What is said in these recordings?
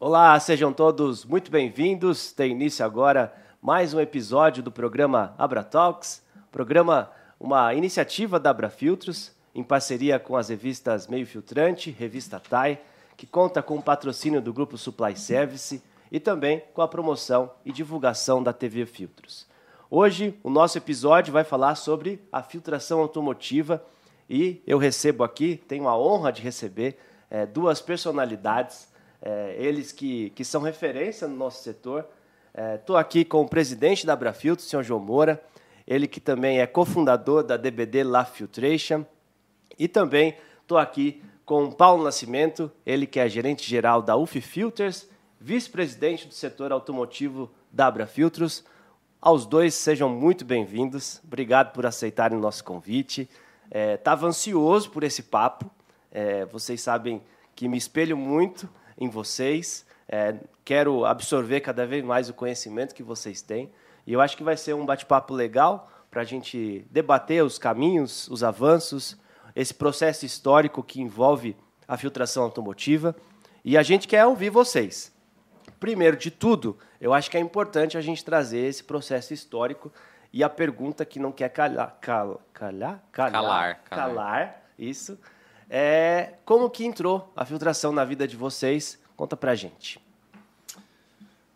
Olá, sejam todos muito bem-vindos. Tem início agora mais um episódio do programa Abra Talks, programa uma iniciativa da Abra Filtros, em parceria com as revistas Meio Filtrante, Revista TAI, que conta com o patrocínio do Grupo Supply Service e também com a promoção e divulgação da TV Filtros. Hoje, o nosso episódio vai falar sobre a filtração automotiva e eu recebo aqui, tenho a honra de receber é, duas personalidades, é, eles que, que são referência no nosso setor. Estou é, aqui com o presidente da Abrafiltro, o senhor João Moura, ele que também é cofundador da DBD La Filtration, e também estou aqui com o Paulo Nascimento, ele que é gerente geral da UF Filters, vice-presidente do setor automotivo da Abrafiltros. Aos dois, sejam muito bem-vindos. Obrigado por aceitarem o nosso convite. Estava é, ansioso por esse papo. É, vocês sabem que me espelho muito em vocês. É, quero absorver cada vez mais o conhecimento que vocês têm. E eu acho que vai ser um bate-papo legal para a gente debater os caminhos, os avanços, esse processo histórico que envolve a filtração automotiva. E a gente quer ouvir vocês. Primeiro de tudo, eu acho que é importante a gente trazer esse processo histórico e a pergunta que não quer calhar, cal, calhar, calhar, calar, calar, calar, isso, é como que entrou a filtração na vida de vocês? Conta pra gente.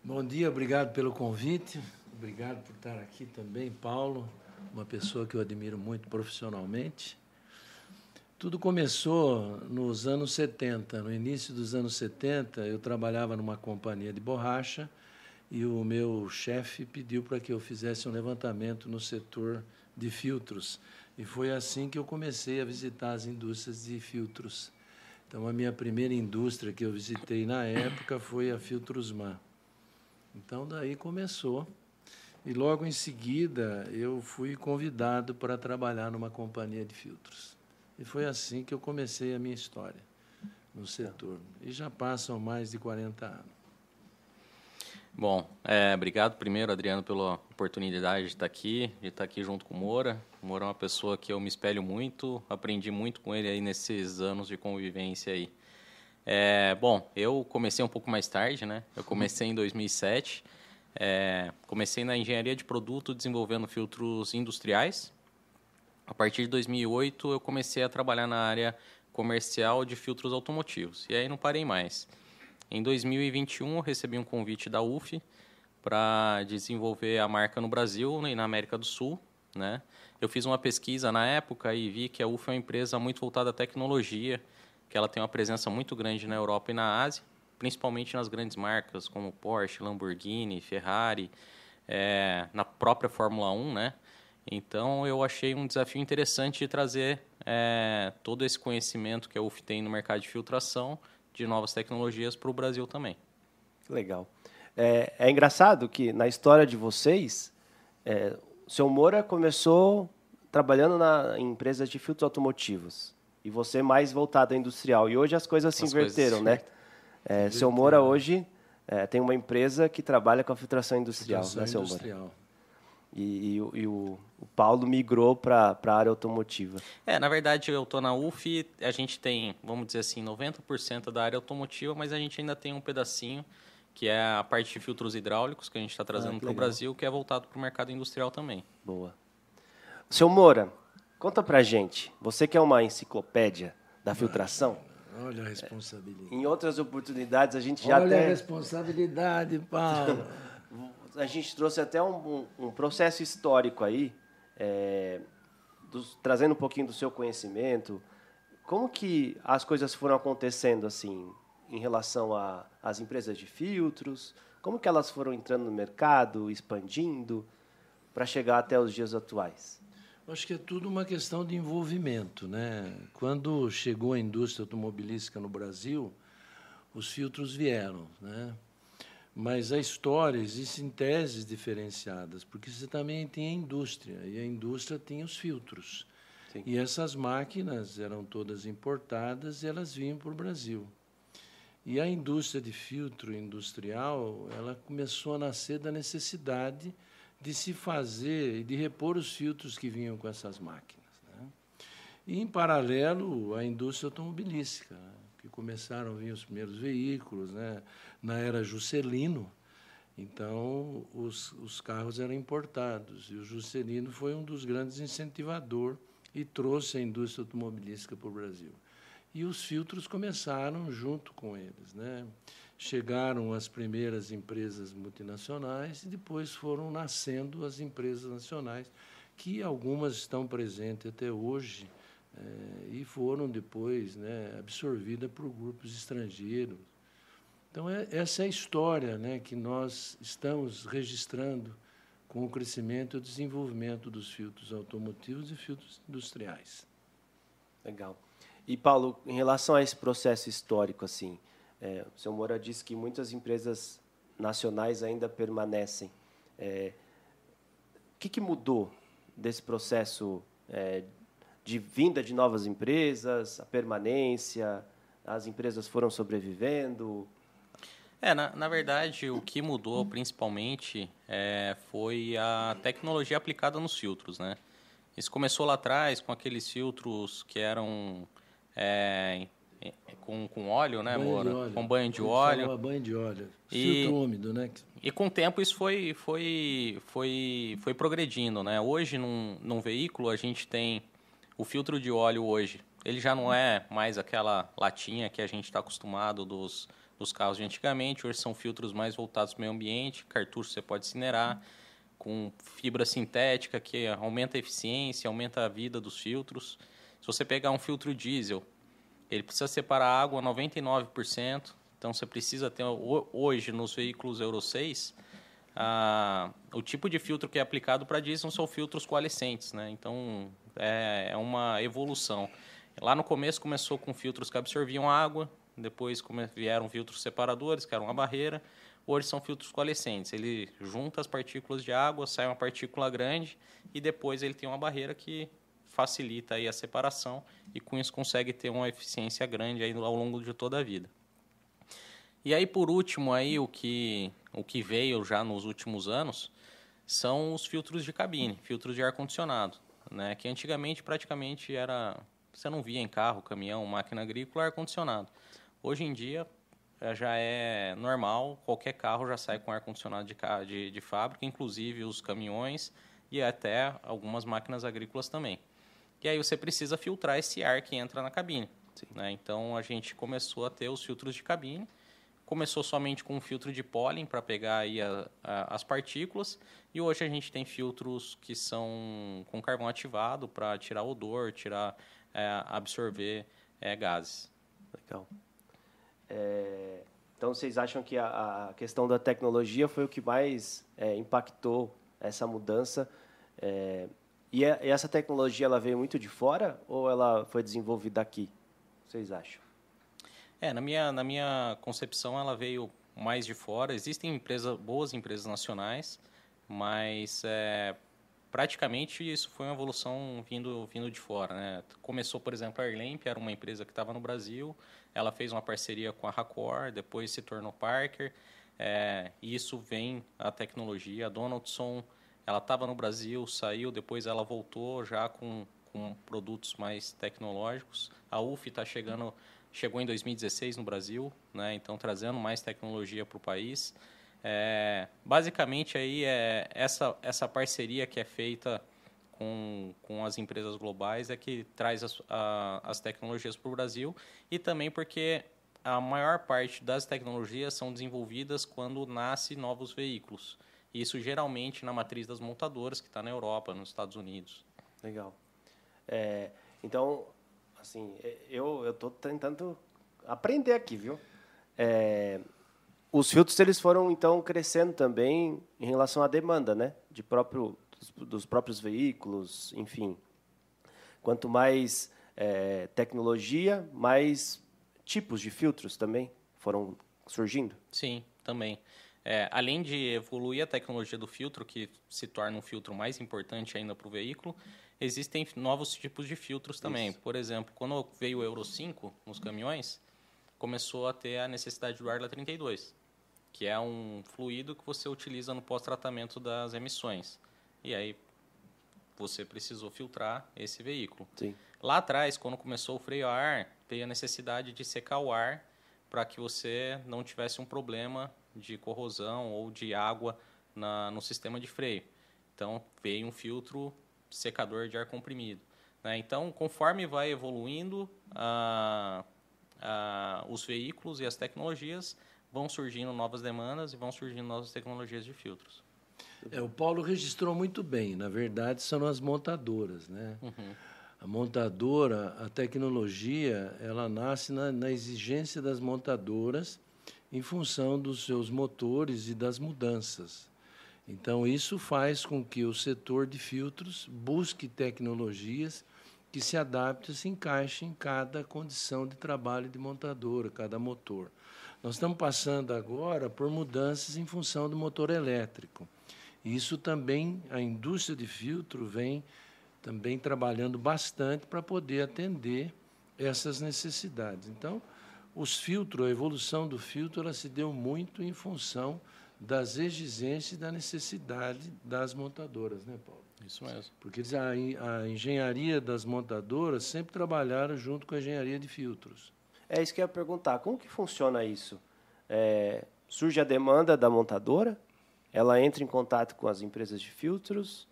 Bom dia, obrigado pelo convite. Obrigado por estar aqui também, Paulo, uma pessoa que eu admiro muito profissionalmente. Tudo começou nos anos 70. No início dos anos 70, eu trabalhava numa companhia de borracha e o meu chefe pediu para que eu fizesse um levantamento no setor de filtros. E foi assim que eu comecei a visitar as indústrias de filtros. Então, a minha primeira indústria que eu visitei na época foi a Filtrosman. Então, daí começou. E logo em seguida, eu fui convidado para trabalhar numa companhia de filtros. E foi assim que eu comecei a minha história no setor. E já passam mais de 40 anos. Bom, é, obrigado primeiro, Adriano, pela oportunidade de estar aqui, de estar aqui junto com o Moura. O Moura é uma pessoa que eu me espelho muito, aprendi muito com ele aí nesses anos de convivência aí. É, bom, eu comecei um pouco mais tarde, né? Eu comecei em 2007. É, comecei na engenharia de produto desenvolvendo filtros industriais. A partir de 2008 eu comecei a trabalhar na área comercial de filtros automotivos. E aí não parei mais. Em 2021, eu recebi um convite da UF para desenvolver a marca no Brasil e na América do Sul. Né? Eu fiz uma pesquisa na época e vi que a UF é uma empresa muito voltada à tecnologia, que ela tem uma presença muito grande na Europa e na Ásia, principalmente nas grandes marcas como Porsche, Lamborghini, Ferrari, é, na própria Fórmula 1, né? Então eu achei um desafio interessante de trazer é, todo esse conhecimento que a UF tem no mercado de filtração de novas tecnologias para o Brasil também. Legal. É, é, engraçado que na história de vocês, é, o seu Moura começou trabalhando na, em empresas de filtros automotivos e você mais voltado à industrial. E hoje as coisas se as inverteram, coisas... né? É, seu Moura hoje é, tem uma empresa que trabalha com a filtração industrial, filtração né, seu industrial. Moura? E, e, e o, o, Paulo migrou para a área automotiva. É, na verdade, eu estou na UF, a gente tem, vamos dizer assim, 90% da área automotiva, mas a gente ainda tem um pedacinho que é a parte de filtros hidráulicos que a gente está trazendo ah, para o Brasil, que é voltado para o mercado industrial também. Boa. Seu Moura, conta para gente, você que é uma enciclopédia da filtração, Olha a responsabilidade. Em outras oportunidades a gente já Olha até... a responsabilidade, Paulo. A gente trouxe até um, um, processo histórico aí, é, trazendo um pouquinho do seu conhecimento. Como que as coisas foram acontecendo assim em relação às empresas de filtros? Como que elas foram entrando no mercado, expandindo, para chegar até os dias atuais? Acho que é tudo uma questão de envolvimento. Né? Quando chegou a indústria automobilística no Brasil, os filtros vieram. Né? Mas a história existem teses diferenciadas, porque você também tem a indústria, e a indústria tem os filtros. Sim. E essas máquinas eram todas importadas e elas vinham para o Brasil. E a indústria de filtro industrial, ela começou a nascer da necessidade de se fazer e de repor os filtros que vinham com essas máquinas. Né? E, em paralelo, a indústria automobilística, né? que começaram a vir os primeiros veículos, né? Na era Juscelino. Então, os, os carros eram importados. E o Juscelino foi um dos grandes incentivadores e trouxe a indústria automobilística para o Brasil. E os filtros começaram junto com eles. Né? Chegaram as primeiras empresas multinacionais e depois foram nascendo as empresas nacionais, que algumas estão presentes até hoje é, e foram depois né, absorvidas por grupos estrangeiros. Então, é, essa é a história né, que nós estamos registrando com o crescimento e o desenvolvimento dos filtros automotivos e filtros industriais. Legal. E, Paulo, em relação a esse processo histórico, assim, é, o senhor Moura disse que muitas empresas nacionais ainda permanecem. É, o que, que, mudou desse processo é, de vinda de novas empresas, a permanência, as empresas foram sobrevivendo? É, na, na verdade, o que mudou principalmente é, foi a tecnologia aplicada nos filtros, né? Isso começou lá atrás com aqueles filtros que eram é, com, com óleo, né, banho Moura? Com banho de óleo. banho de óleo. E, filtro úmido, né? E com o tempo isso foi, foi, foi, foi progredindo, né? Hoje, num, num veículo, a gente tem o filtro de óleo hoje. Ele já não é mais aquela latinha que a gente está acostumado dos, dos carros de antigamente. Hoje são filtros mais voltados para o meio ambiente. Cartucho você pode incinerar com fibra sintética que aumenta a eficiência, aumenta a vida dos filtros. Se você pegar um filtro diesel, ele precisa separar água 99%. Então você precisa ter hoje nos veículos Euro 6 o tipo de filtro que é aplicado para diesel são filtros coalescentes, né? Então é, é uma evolução. Lá no começo começou com filtros que absorviam água, depois vieram filtros separadores, que eram uma barreira. Hoje são filtros coalescentes. Ele junta as partículas de água, sai uma partícula grande e depois ele tem uma barreira que facilita aí a separação e com isso consegue ter uma eficiência grande aí ao longo de toda a vida. E aí por último aí o que o que veio já nos últimos anos são os filtros de cabine, filtros de ar condicionado, né? Que antigamente praticamente era você não via em carro, caminhão, máquina agrícola ar condicionado. Hoje em dia eh, já é normal, qualquer carro já sai com ar condicionado de, de, de fábrica, inclusive os caminhões e até algumas máquinas agrícolas também. E aí você precisa filtrar esse ar que entra na cabine. Né? Então a gente começou a ter os filtros de cabine começou somente com um filtro de pólen para pegar aí a, a, as partículas e hoje a gente tem filtros que são com carvão ativado para tirar odor, tirar, é, absorver é, gases. Legal. É, então vocês acham que a, a, questão da tecnologia foi o que mais é, impactou essa mudança? É, e, e essa tecnologia ela veio muito de fora ou ela foi desenvolvida aqui? Vocês acham? É, na minha, na minha concepção ela veio mais de fora. Existem empresas, boas empresas nacionais, mas é, praticamente isso foi uma evolução vindo, vindo de fora. Né? Começou, por exemplo, a Airlamp, era uma empresa que estava no Brasil, ela fez uma parceria com a Racor, depois se tornou Parker, é, e isso vem a tecnologia. A Donaldson, ela estava no Brasil, saiu, depois ela voltou já com, com produtos mais tecnológicos. A UF está chegando chegou em 2016 no Brasil, né? Então trazendo mais tecnologia para o país. É, basicamente aí é essa essa parceria que é feita com, com as empresas globais é que traz as, a, as tecnologias para o Brasil e também porque a maior parte das tecnologias são desenvolvidas quando nasce novos veículos. Isso geralmente na matriz das montadoras que está na Europa, nos Estados Unidos. Legal. É, então Assim, é, eu estou tentando aprender aqui, viu? É, os filtros eles foram então crescendo também em relação à demanda, né? De próprio dos, dos próprios veículos, enfim. Quanto mais é, tecnologia, mais tipos de filtros também foram surgindo. Sim, também. É, além de evoluir a tecnologia do filtro, que se torna um filtro mais importante ainda para o veículo, existem novos tipos de filtros também. Isso. Por exemplo, quando veio o Euro 5 nos caminhões, começou a ter a necessidade do Arla 32, que é um fluido que você utiliza no pós-tratamento das emissões. E aí você precisou filtrar esse veículo. Sim. Lá atrás, quando começou o freio a ar, teria necessidade de secar o ar para que você não tivesse um problema de corrosão ou de água na, no sistema de freio. Então, veio um filtro secador de ar comprimido. Né? Então, conforme vai evoluindo a, a, os veículos e as tecnologias, vão surgindo novas demandas e vão surgindo novas tecnologias de filtros. É, o Paulo registrou muito bem. Na verdade, são as montadoras, né? Uhum. A montadora, a tecnologia, ela nasce na, na exigência das montadoras em função dos seus motores e das mudanças. Então, isso faz com que o setor de filtros busque tecnologias que se adaptem, se encaixem em cada condição de trabalho de montadora, cada motor. Nós estamos passando agora por mudanças em função do motor elétrico. Isso também, a indústria de filtro vem também trabalhando bastante para poder atender essas necessidades. Então, os filtros, a evolução do filtro, ela se deu muito em função das exigências e da necessidade das montadoras, né, Paulo? Isso mesmo. Porque a, a engenharia das montadoras sempre trabalharam junto com a engenharia de filtros. É isso que eu ia perguntar. Como que funciona isso? É, surge a demanda da montadora, ela entra em contato com as empresas de filtros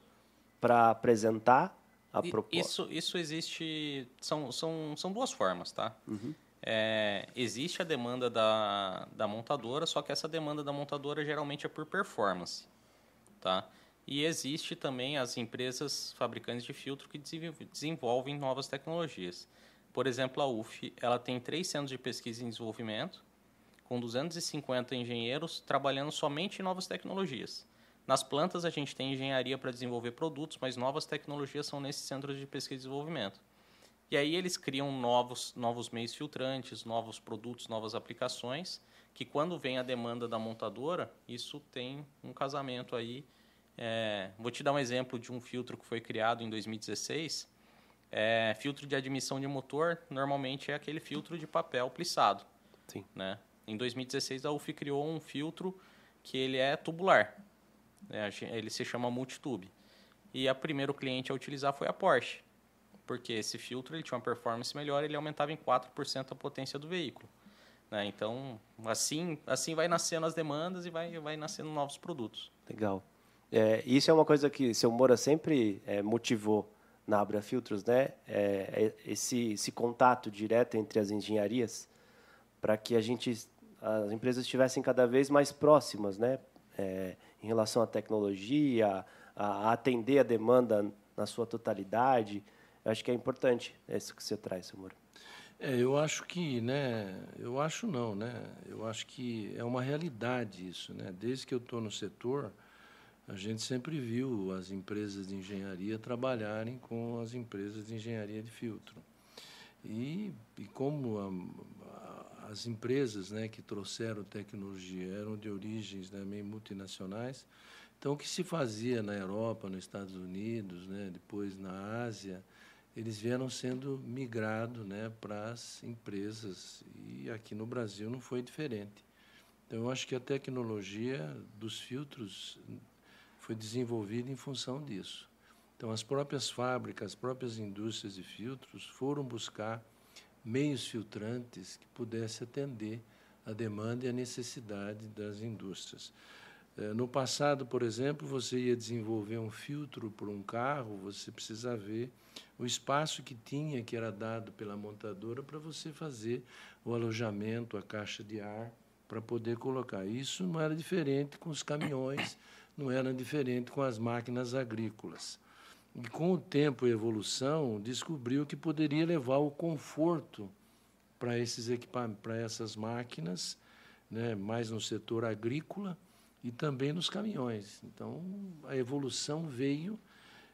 para apresentar a proposta. Isso, isso existe. São, são, são duas formas, tá? Uhum. É, existe a demanda da, da montadora, só que essa demanda da montadora geralmente é por performance, tá? E existe também as empresas fabricantes de filtro que desenvolvem novas tecnologias. Por exemplo, a UF, ela tem três centros de pesquisa e desenvolvimento, com 250 engenheiros trabalhando somente em novas tecnologias. Nas plantas a gente tem engenharia para desenvolver produtos, mas novas tecnologias são nesses centros de pesquisa e desenvolvimento. E aí eles criam novos, novos meios filtrantes, novos produtos, novas aplicações, que quando vem a demanda da montadora, isso tem um casamento aí. É, vou te dar um exemplo de um filtro que foi criado em 2016. É, filtro de admissão de motor, normalmente é aquele filtro de papel plissado. Sim. Né? Em 2016, a UF criou um filtro que ele é tubular. Né? Ele se chama Multitube. E a primeiro cliente a utilizar foi a Porsche porque esse filtro ele tinha uma performance melhor, ele aumentava em 4% a potência do veículo. Né? Então, assim, assim vai nascendo as demandas e vai, vai nascendo novos produtos. Legal. É, isso é uma coisa que o seu Moura sempre é, motivou na Abra Filtros, né? É, é, esse, esse contato direto entre as engenharias para que a gente, as empresas estivessem cada vez mais próximas, né? É, em relação à tecnologia, a, a atender a demanda na sua totalidade. Eu acho que é importante isso que você traz, Samura. É, eu acho que, né? Eu acho não, né? Eu acho que é uma realidade isso, né? Desde que eu estou no setor, a gente sempre viu as empresas de engenharia trabalharem com as empresas de engenharia de filtro. E, e como a, a, as empresas né, que trouxeram tecnologia eram de origens né, meio multinacionais, então o que se fazia na Europa, nos Estados Unidos, né, depois na Ásia, eles vieram sendo migrados né, para as empresas. E aqui no Brasil não foi diferente. Então, eu acho que a tecnologia dos filtros foi desenvolvida em função disso. Então, as próprias fábricas, as próprias indústrias de filtros foram buscar meios filtrantes que pudessem atender a demanda e a necessidade das indústrias. Eh, no passado, por exemplo, você ia desenvolver um filtro para um carro, você precisa ver o espaço que tinha, que era dado pela montadora, para você fazer o alojamento, a caixa de ar, para poder colocar. Isso não era diferente com os caminhões, não era diferente com as máquinas agrícolas. E com o tempo e evolução, descobriu que poderia levar o conforto para esses para essas máquinas, né, mais no setor agrícola, e também nos caminhões. Então, a evolução veio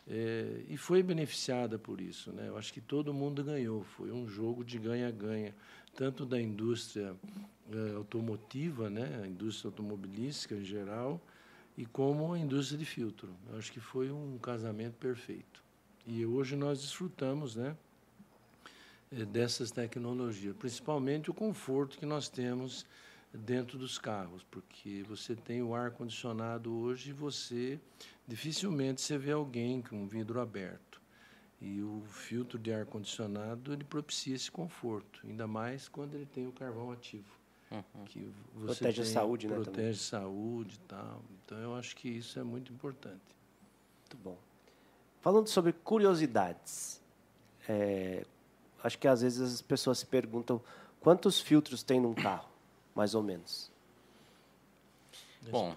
é, e foi beneficiada por isso. Né? Eu acho que todo mundo ganhou. Foi um jogo de ganha-ganha, tanto da indústria é, automotiva, né? a indústria automobilística em geral, e como a indústria de filtro. Eu acho que foi um casamento perfeito. E hoje nós desfrutamos né, é, dessas tecnologias, principalmente o conforto que nós temos dentro dos carros, porque você tem o ar condicionado hoje e você dificilmente você vê alguém com vidro aberto. E o filtro de ar condicionado ele propicia esse conforto, ainda mais quando ele tem o carvão ativo. Uhum. Que protege tem, a saúde, protege né? Protege a saúde e tal. Então eu acho que isso é muito importante. Muito bom. Falando sobre curiosidades, é, acho que às vezes as pessoas se perguntam quantos filtros tem num carro, mais ou menos. Bom,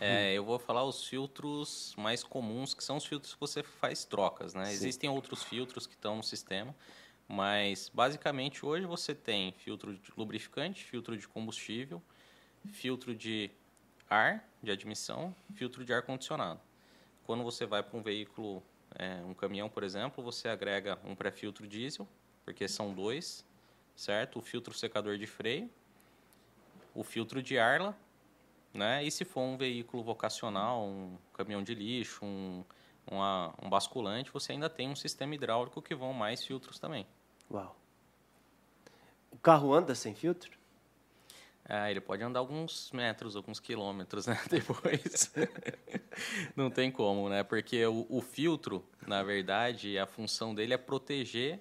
é, eu vou falar os filtros mais comuns, que são os filtros que você faz trocas, né? Sim. Existem outros filtros que estão no sistema, mas basicamente hoje você tem filtro de lubrificante, filtro de combustível, filtro de ar, de admissão, filtro de ar condicionado. Quando você vai para um veículo, é, um caminhão, por exemplo, você agrega um pré-filtro diesel, porque são dois, certo? O filtro secador de freio, o filtro de arla, né? E se for um veículo vocacional, um caminhão de lixo, um, uma, um basculante, você ainda tem um sistema hidráulico que vão mais filtros também. Uau. O carro anda sem filtro? Ah, ele pode andar alguns metros, alguns quilômetros, né? Depois. Não tem como, né? Porque o, o, filtro, na verdade, a função dele é proteger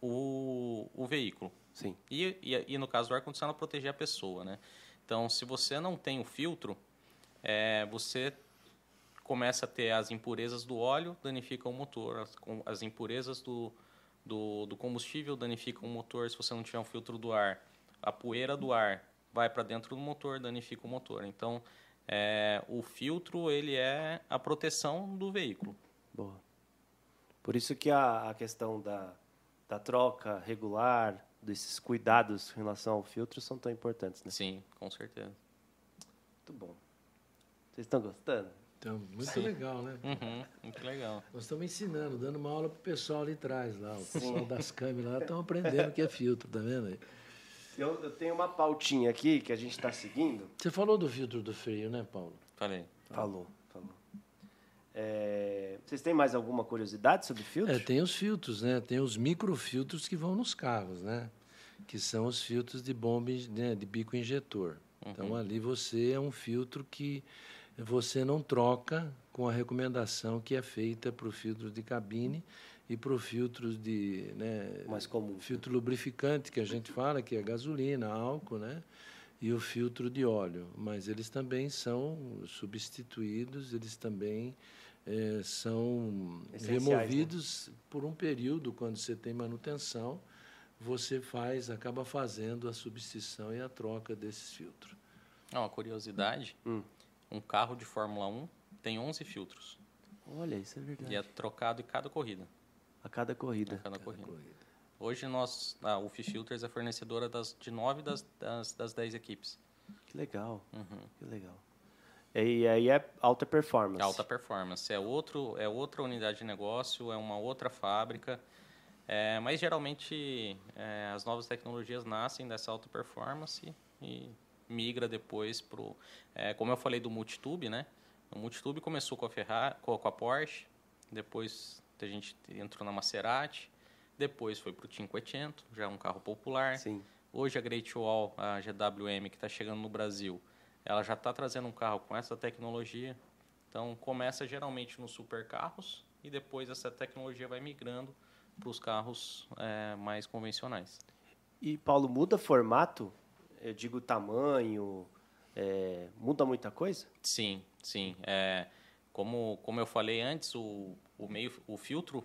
o, o veículo. Sim. E, e, e no caso do ar-condicionado, proteger a pessoa, né? Então, se você não tem o filtro, é, você começa a ter as impurezas do óleo, danifica o motor. As, as impurezas do, do, do combustível danificam o motor se você não tiver um filtro do ar. A poeira do ar vai para dentro do motor, danifica o motor. Então, é, o filtro ele é a proteção do veículo. Boa. Por isso que a, a questão da, da troca regular, desses cuidados em relação ao filtro são tão importantes, né? Sim, com certeza. Muito bom. Vocês estão gostando? Então, muito Sim. legal, né? Uhum, muito legal. Nós estamos ensinando, dando uma aula para o pessoal ali atrás, lá. O pessoal das câmeras lá estão aprendendo o que é filtro, tá vendo aí? Eu, eu tenho uma pautinha aqui que a gente está seguindo. Você falou do filtro do freio, né, Paulo? Falei. Falou, falou. É, vocês têm mais alguma curiosidade sobre filtro? É, tem os filtros, né? Tem os microfiltros que vão nos carros, né? Que são os filtros de bomba né? de bico injetor. Uhum. Então ali você é um filtro que você não troca com a recomendação que é feita para o filtro de cabine e para o filtro de né, mais comum filtro lubrificante que a gente fala que é gasolina álcool né e o filtro de óleo mas eles também são substituídos eles também é, são né? removidos né? por um período quando você tem manutenção você faz acaba fazendo a substituição e a troca desses filtros uma curiosidade hum. Um carro de Fórmula 1 tem 11 filtros Olha, isso é verdade. E é trocado em cada corrida. A cada corrida. A cada, corrida. corrida. Hoje nós, a UFI Filters é fornecedora das, de nove das, das, das dez equipes. Que legal. Uhum. Que legal. E aí é alta performance. Alta performance. É, outro, é outra unidade de negócio, é uma outra fábrica. É, mas geralmente é, as novas tecnologias nascem dessa alta performance e migra depois para o. É, como eu falei do multitube, né? O multitube começou com a Ferrari, com a Porsche, depois a gente entrou na Maserati, depois foi para o Cinquecento, já é um carro popular. Sim. Hoje a Great Wall, a GWM que está chegando no Brasil, ela já está trazendo um carro com essa tecnologia. Então começa geralmente nos supercarros e depois essa tecnologia vai migrando para os carros é, mais convencionais. E Paulo muda formato? Eu digo tamanho, é, muda muita coisa? Sim, sim. É, como, como eu falei antes, o, o meio, o filtro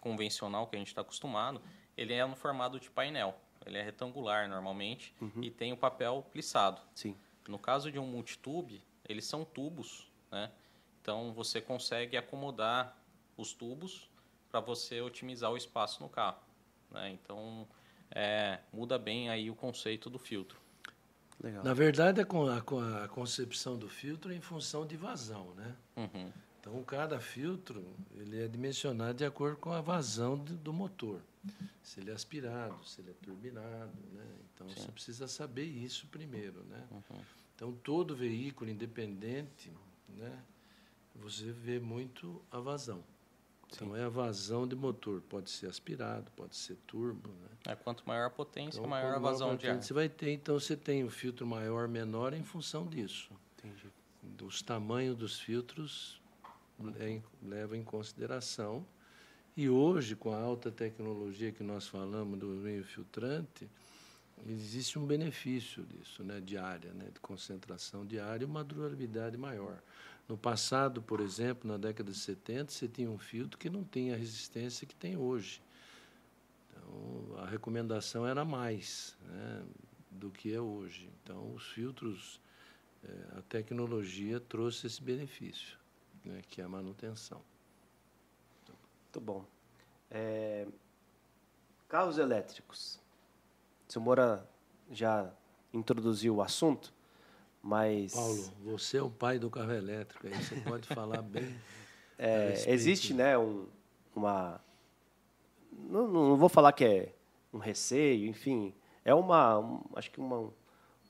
convencional que a gente está acostumado, ele é no formato de painel. Ele é retangular normalmente uhum. e tem o papel plissado. Sim. No caso de um multitube, eles são tubos, né? Então você consegue acomodar os tubos para você otimizar o espaço no carro. Né? Então é, muda bem aí o conceito do filtro. Legal. Na verdade, a, a, concepção do filtro é em função de vazão, né? Uhum. Então, cada filtro ele é dimensionado de acordo com a vazão do, do motor. Se ele é aspirado, se ele é turbinado, né? Então, Sim. você precisa saber isso primeiro, né? Uhum. Então, todo veículo independente, né? Você vê muito a vazão. Então, Sim. é a vazão de motor. Pode ser aspirado, pode ser turbo, né? É, quanto maior a potência, então, maior a vazão maior de ar. Você vai ter, então, você tem o filtro maior, menor em função disso. Entendi. Dos tamanhos dos filtros leva em consideração E hoje, com a alta tecnologia que nós falamos do meio filtrante, existe um benefício disso, né, de área, né, de concentração de área e uma durabilidade maior. No passado, por exemplo, na década de 70, você tinha um filtro que não tinha a resistência que tem hoje. Então, a recomendação era mais né, do que é hoje. Então, os filtros, é, a tecnologia trouxe esse benefício, né, que é a manutenção. Muito bom. É, carros elétricos. O senhor Moura já introduziu o assunto, mas... Paulo, você é o pai do carro elétrico, aí você pode falar bem. É, existe né, um, uma... Não, não vou falar que é um receio, enfim, é uma, um, acho que uma,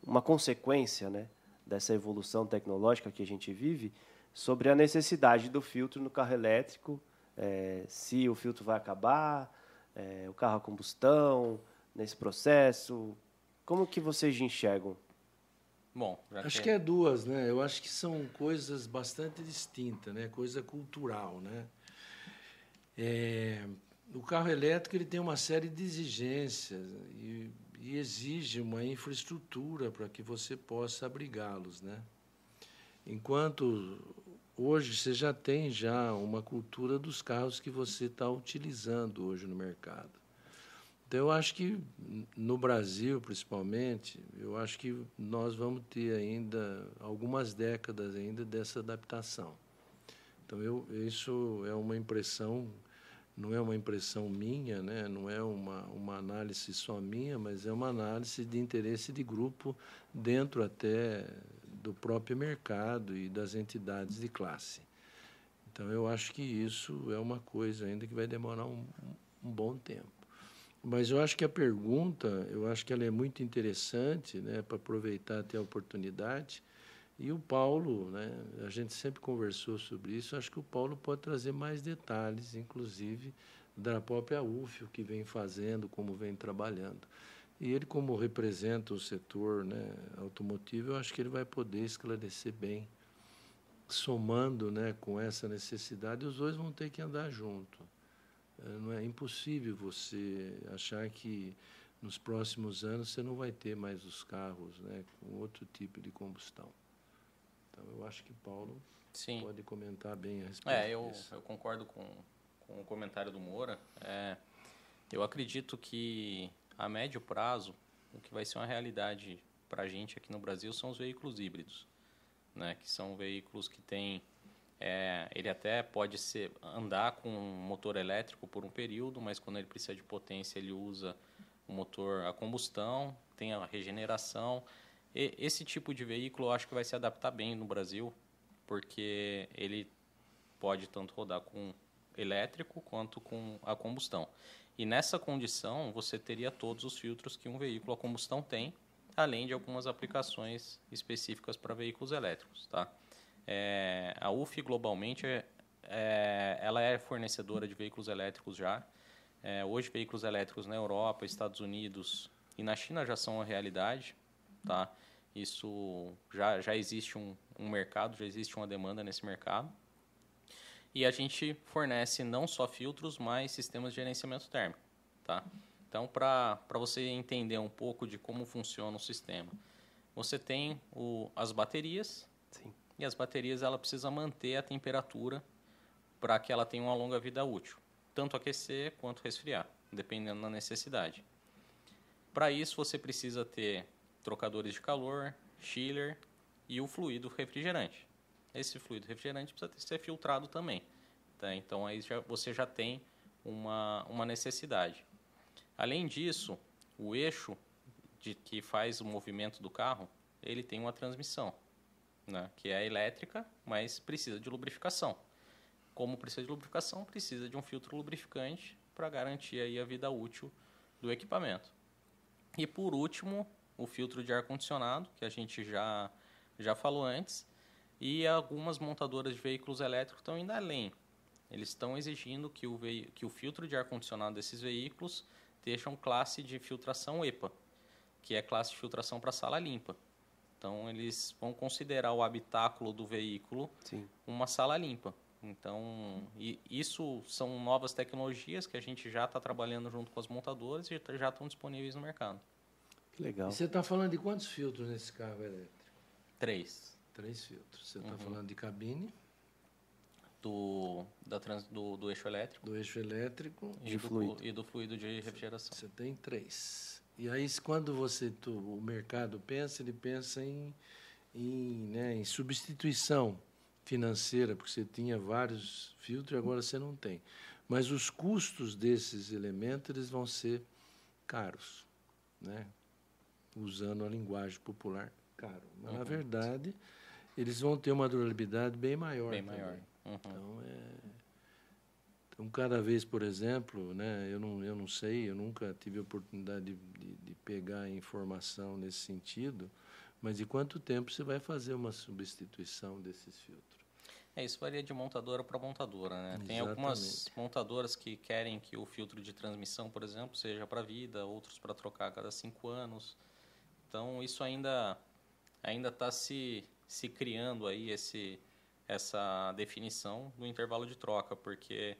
uma consequência né, dessa evolução tecnológica que a gente vive sobre a necessidade do filtro no carro elétrico, é, se o filtro vai acabar, é, o carro a combustão, nesse processo? Como que vocês enxergam? Bom, acho que é duas, né? Eu acho que são coisas bastante distintas, né? Coisa cultural, né? É, o carro elétrico ele tem uma série de exigências e, e exige uma infraestrutura para que você possa abrigá-los, né? Enquanto hoje você já tem já uma cultura dos carros que você está utilizando hoje no mercado. Então, eu acho que no Brasil, principalmente, eu acho que nós vamos ter ainda algumas décadas ainda dessa adaptação. Então, eu, isso é uma impressão, não é uma impressão minha, né? não é uma, uma análise só minha, mas é uma análise de interesse de grupo dentro até do próprio mercado e das entidades de classe. Então, eu acho que isso é uma coisa ainda que vai demorar um, um bom tempo. Mas eu acho que a pergunta, eu acho que ela é muito interessante, né, para aproveitar até a oportunidade. E o Paulo, né, a gente sempre conversou sobre isso, acho que o Paulo pode trazer mais detalhes, inclusive da própria UF, o que vem fazendo, como vem trabalhando. E ele, como representa o setor né, automotivo, eu acho que ele vai poder esclarecer bem, somando né, com essa necessidade, os dois vão ter que andar junto. É, não é impossível você achar que nos próximos anos você não vai ter mais os carros né, com outro tipo de combustão. Então, eu acho que Paulo Sim. pode comentar bem a respeito É, eu, disso. eu concordo com, com o comentário do Moura. É, eu acredito que a médio prazo, o que vai ser uma realidade para a gente aqui no Brasil são os veículos híbridos, né, que são veículos que têm é, ele até pode ser andar com um motor elétrico por um período, mas quando ele precisa de potência, ele usa o motor a combustão, tem a regeneração. E esse tipo de veículo eu acho que vai se adaptar bem no Brasil, porque ele pode tanto rodar com elétrico quanto com a combustão. E nessa condição, você teria todos os filtros que um veículo a combustão tem, além de algumas aplicações específicas para veículos elétricos, tá? É, a UF globalmente é, é, ela é fornecedora de veículos elétricos já. É, hoje veículos elétricos na Europa, Estados Unidos e na China já são uma realidade, tá? Isso já já existe um, um mercado, já existe uma demanda nesse mercado. E a gente fornece não só filtros, mas sistemas de gerenciamento térmico, tá? Então, para você entender um pouco de como funciona o sistema, você tem o, as baterias, Sim. E as baterias ela precisa manter a temperatura para que ela tenha uma longa vida útil, tanto aquecer quanto resfriar, dependendo da necessidade. Para isso você precisa ter trocadores de calor, chiller e o fluido refrigerante. Esse fluido refrigerante precisa ser filtrado também. Tá? Então aí já, você já tem uma, uma necessidade. Além disso, o eixo de, que faz o movimento do carro, ele tem uma transmissão né, que é elétrica, mas precisa de lubrificação. Como precisa de lubrificação, precisa de um filtro lubrificante para garantir aí a vida útil do equipamento. E por último, o filtro de ar-condicionado, que a gente já, já falou antes, e algumas montadoras de veículos elétricos estão indo além. Eles estão exigindo que o, que o filtro de ar-condicionado desses veículos um classe de filtração EPA, que é classe de filtração para sala limpa. Então, eles vão considerar o habitáculo do veículo Sim. uma sala limpa. Então, isso são novas tecnologias que a gente já está trabalhando junto com as montadoras e já estão disponíveis no mercado. Que legal. E você está falando de quantos filtros nesse carro elétrico? Três. Três filtros. Você está uhum. falando de cabine? Do, da trans, do, do eixo elétrico. Do eixo elétrico. E, do, fluido. e do fluido de refrigeração. Você tem três. E aí, quando você tu, o mercado pensa, ele pensa em, em, né, em substituição financeira, porque você tinha vários filtros e agora você não tem. Mas os custos desses elementos eles vão ser caros, né? usando a linguagem popular, caro. Mas, uhum. na verdade, eles vão ter uma durabilidade bem maior. Bem também. maior. Uhum. Então, é... Então, cada vez, por exemplo, né, eu, não, eu não sei, eu nunca tive a oportunidade de, de, de pegar informação nesse sentido, mas de quanto tempo você vai fazer uma substituição desses filtros? É, isso varia de montadora para montadora, né? Exatamente. Tem algumas montadoras que querem que o filtro de transmissão, por exemplo, seja para vida, outros para trocar a cada cinco anos. Então, isso ainda ainda está se, se criando aí esse, essa definição do intervalo de troca, porque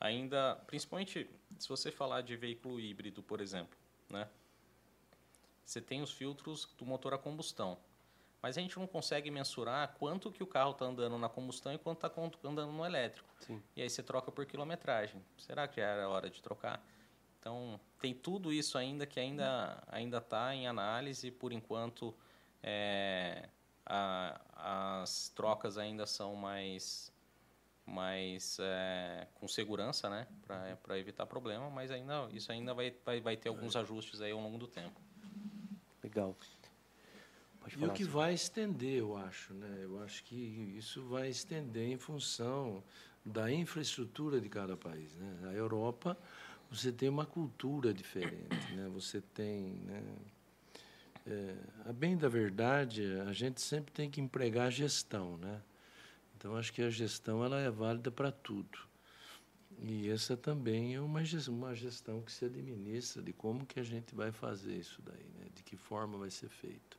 ainda, principalmente se você falar de veículo híbrido, por exemplo, né? Você tem os filtros do motor a combustão, mas a gente não consegue mensurar quanto que o carro está andando na combustão e quanto está andando no elétrico. Sim. E aí você troca por quilometragem. Será que já era hora de trocar? Então tem tudo isso ainda que ainda ainda está em análise. Por enquanto, é, a, as trocas ainda são mais mais é, com segurança, né, para evitar problema, mas ainda isso ainda vai, vai, vai ter alguns ajustes aí ao longo do tempo. Legal. e o que assim. vai estender, eu acho, né? Eu acho que isso vai estender em função da infraestrutura de cada país, né? A Europa, você tem uma cultura diferente, né? Você tem, né? É, a bem da verdade, a gente sempre tem que empregar a gestão, né? Então acho que a gestão ela é válida para tudo. E essa também é uma gestão, que se administra de como que a gente vai fazer isso daí, né? De que forma vai ser feito.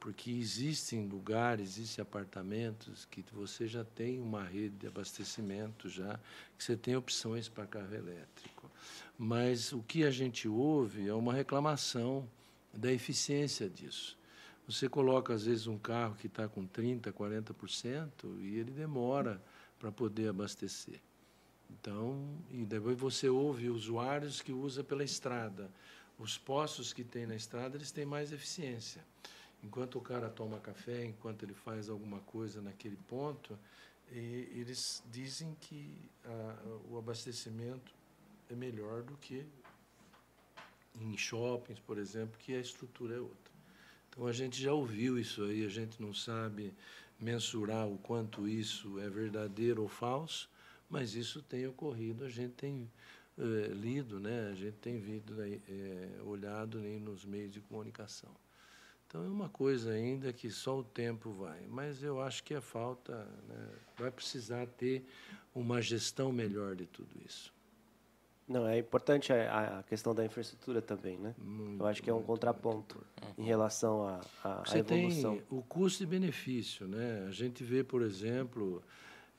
Porque existem lugares, existem apartamentos que você já tem uma rede de abastecimento já, que você tem opções para carro elétrico. Mas o que a gente ouve é uma reclamação da eficiência disso. Você coloca, às vezes, um carro que está com 30%, 40% e ele demora para poder abastecer. Então, e depois você ouve usuários que usa pela estrada. Os postos que tem na estrada, eles têm mais eficiência. Enquanto o cara toma café, enquanto ele faz alguma coisa naquele ponto, eles dizem que a, o abastecimento é melhor do que em shoppings, por exemplo, que a estrutura é outra. Então a gente já ouviu isso aí, a gente não sabe mensurar o quanto isso é verdadeiro ou falso, mas isso tem ocorrido, a gente tem é, lido, né? a gente tem vindo, é, olhado né, nos meios de comunicação. Então é uma coisa ainda que só o tempo vai, mas eu acho que a falta né, vai precisar ter uma gestão melhor de tudo isso. Não, é importante a, a, questão da infraestrutura também, né? Muito, Eu acho que é um muito, contraponto muito em relação à evolução. Tem o custo e benefício, né? A gente vê, por exemplo,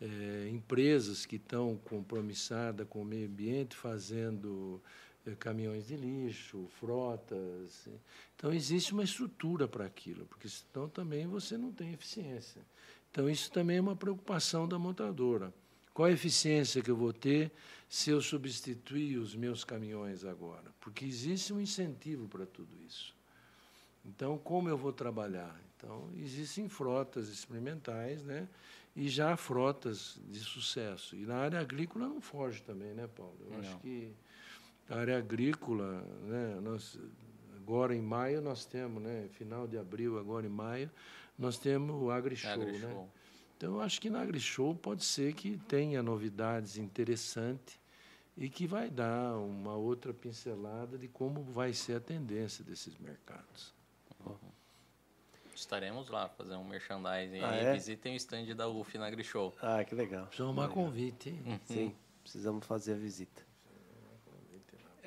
é, empresas que estão compromissadas com o meio ambiente fazendo é, caminhões de lixo, frotas. Então existe uma estrutura para aquilo, porque senão também você não tem eficiência. Então isso também é uma preocupação da montadora. Qual a eficiência que eu vou ter se eu substituir os meus caminhões agora? Porque existe um incentivo para tudo isso. Então, como eu vou trabalhar? Então, existem frotas experimentais, né? E já frotas de sucesso. E na área agrícola não foge também, né, Paulo? Eu não. acho que a área agrícola, né, nós, agora em maio nós temos, né, final de abril, agora em maio, nós temos o AgriShow, Agri né? Então, eu acho que na AgriShow pode ser que tenha novidades interessantes e que vai dar uma outra pincelada de como vai ser a tendência desses mercados. Uhum. Estaremos lá fazer um merchandising ah, É? Visitem o stand da UF na AgriShow. Ah, que legal. Precisamos uma convite. Uhum. Sim, precisamos fazer a visita.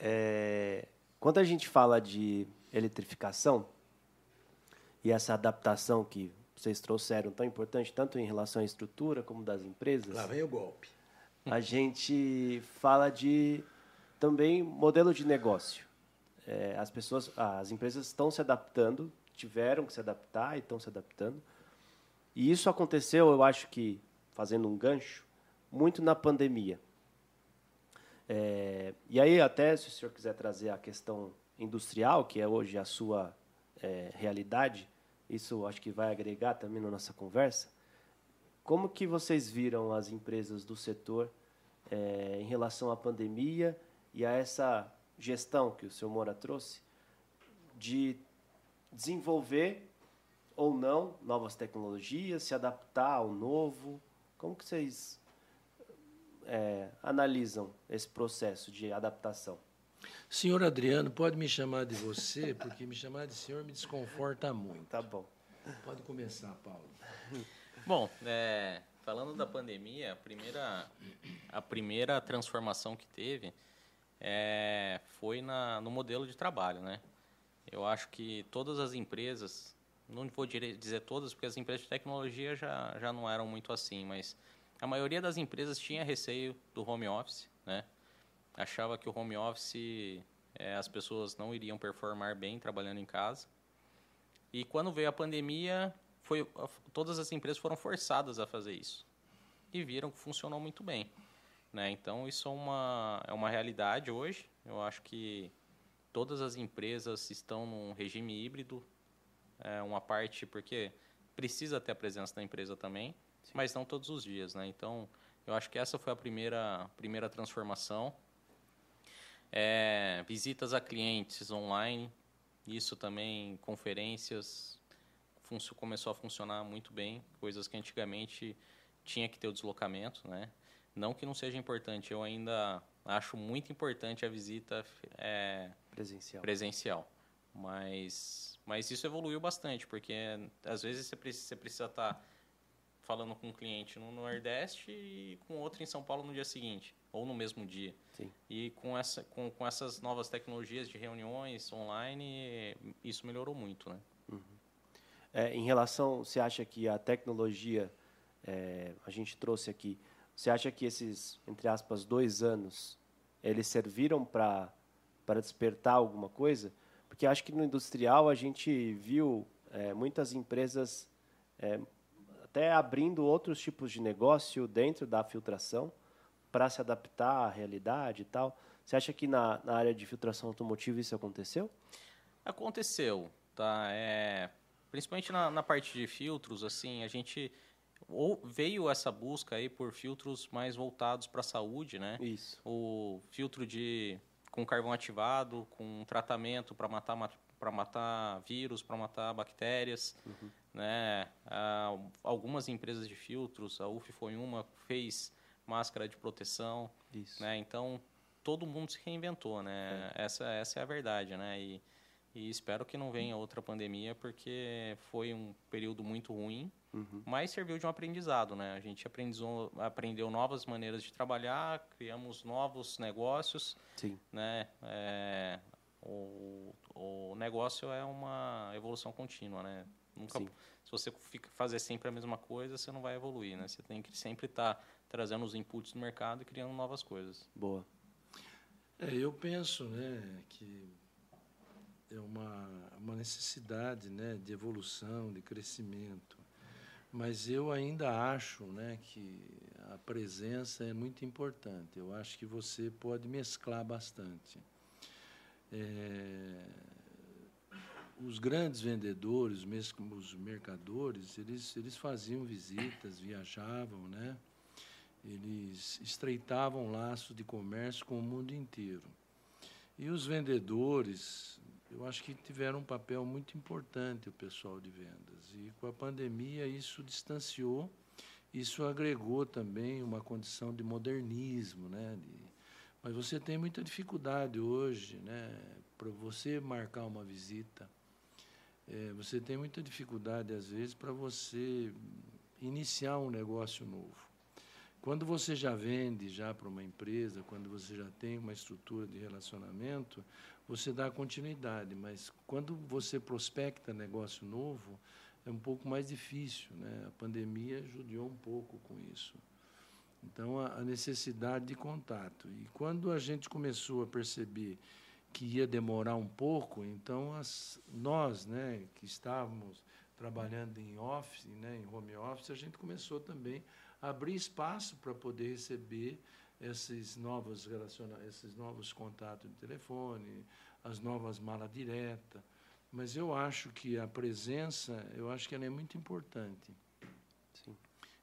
É, quando a gente fala de eletrificação e essa adaptação que vocês trouxeram tão importante, tanto em relação à estrutura como das empresas. Lá vem o golpe. A gente fala de também modelo de negócio. É, as pessoas, as empresas estão se adaptando, tiveram que se adaptar e estão se adaptando. E isso aconteceu, eu acho que, fazendo um gancho, muito na pandemia. É, e aí, até se o senhor quiser trazer a questão industrial, que é hoje a sua é, realidade, isso acho que vai agregar também na nossa conversa. Como que vocês viram as empresas do setor é, em relação à pandemia e a essa gestão que o senhor Moura trouxe de desenvolver ou não novas tecnologias, se adaptar ao novo? Como que vocês é, analisam esse processo de adaptação? Senhor Adriano, pode me chamar de você, porque me chamar de senhor me desconforta muito. Tá bom. Pode começar, Paulo. Bom, é, falando da pandemia, a primeira, a primeira transformação que teve é, foi na, no modelo de trabalho, né? Eu acho que todas as empresas, não vou dizer todas, porque as empresas de tecnologia já, já não eram muito assim, mas a maioria das empresas tinha receio do home office, né? Achava que o home office é, as pessoas não iriam performar bem trabalhando em casa. E quando veio a pandemia, foi, todas as empresas foram forçadas a fazer isso. E viram que funcionou muito bem. Né? Então, isso é uma, é uma realidade hoje. Eu acho que todas as empresas estão num regime híbrido. É uma parte, porque precisa ter a presença da empresa também, Sim. mas não todos os dias. Né? Então, eu acho que essa foi a primeira, primeira transformação. É, visitas a clientes online, isso também, conferências, começou a funcionar muito bem, coisas que antigamente tinha que ter o deslocamento, né? Não que não seja importante, eu ainda acho muito importante a visita é, presencial. presencial. Mas, mas isso evoluiu bastante, porque às vezes você precisa, você precisa estar falando com um cliente no Nordeste e com outro em São Paulo no dia seguinte, ou no mesmo dia. Sim. E com, essa, com, com essas novas tecnologias de reuniões online, isso melhorou muito. Né? Uhum. É, em relação, você acha que a tecnologia, é, a gente trouxe aqui, você acha que esses, entre aspas, dois anos, eles serviram para despertar alguma coisa? Porque acho que no industrial a gente viu é, muitas empresas é, até abrindo outros tipos de negócio dentro da filtração para se adaptar à realidade e tal. Você acha que na, na área de filtração automotiva isso aconteceu? Aconteceu, tá? É, principalmente na, na parte de filtros, assim, a gente ou veio essa busca aí por filtros mais voltados para a saúde, né? Isso. O filtro de com carvão ativado, com tratamento para matar para matar vírus, para matar bactérias. Uhum. Né? Ah, algumas empresas de filtros, a UF foi uma, fez máscara de proteção. Isso. Né? Então, todo mundo se reinventou. Né? É. Essa, essa é a verdade. Né? E, e espero que não venha outra pandemia, porque foi um período muito ruim, uhum. mas serviu de um aprendizado. Né? A gente aprendizou, aprendeu novas maneiras de trabalhar, criamos novos negócios. Sim. Né? É, o, o negócio é uma evolução contínua, né? Nunca, Sim. se você fica, fazer sempre a mesma coisa, você não vai evoluir, né? Você tem que sempre estar tá trazendo os inputs do mercado e criando novas coisas. Boa. É, eu penso, né, que é uma, uma necessidade, né, de evolução, de crescimento. Mas eu ainda acho, né, que a presença é muito importante. Eu acho que você pode mesclar bastante. É, os grandes vendedores, mesmo os mercadores, eles, eles faziam visitas, viajavam, né? Eles estreitavam laços de comércio com o mundo inteiro. E os vendedores, eu acho que tiveram um papel muito importante, o pessoal de vendas. E com a pandemia isso distanciou, isso agregou também uma condição de modernismo, né? Mas você tem muita dificuldade hoje, né? Para você marcar uma visita, é, você tem muita dificuldade às vezes para você iniciar um negócio novo. Quando você já vende já para uma empresa, quando você já tem uma estrutura de relacionamento, você dá continuidade. Mas quando você prospecta negócio novo, é um pouco mais difícil. Né? A pandemia judiou um pouco com isso. Então, a, necessidade de contato. E quando a gente começou a perceber que ia demorar um pouco, então as, nós, né, que estávamos trabalhando em office, né, em home office, a gente começou também abrir espaço para poder receber esses novos relaciona esses novos contatos de telefone, as novas malas direta. Mas eu acho que a presença, eu acho que ela é muito importante. Sim.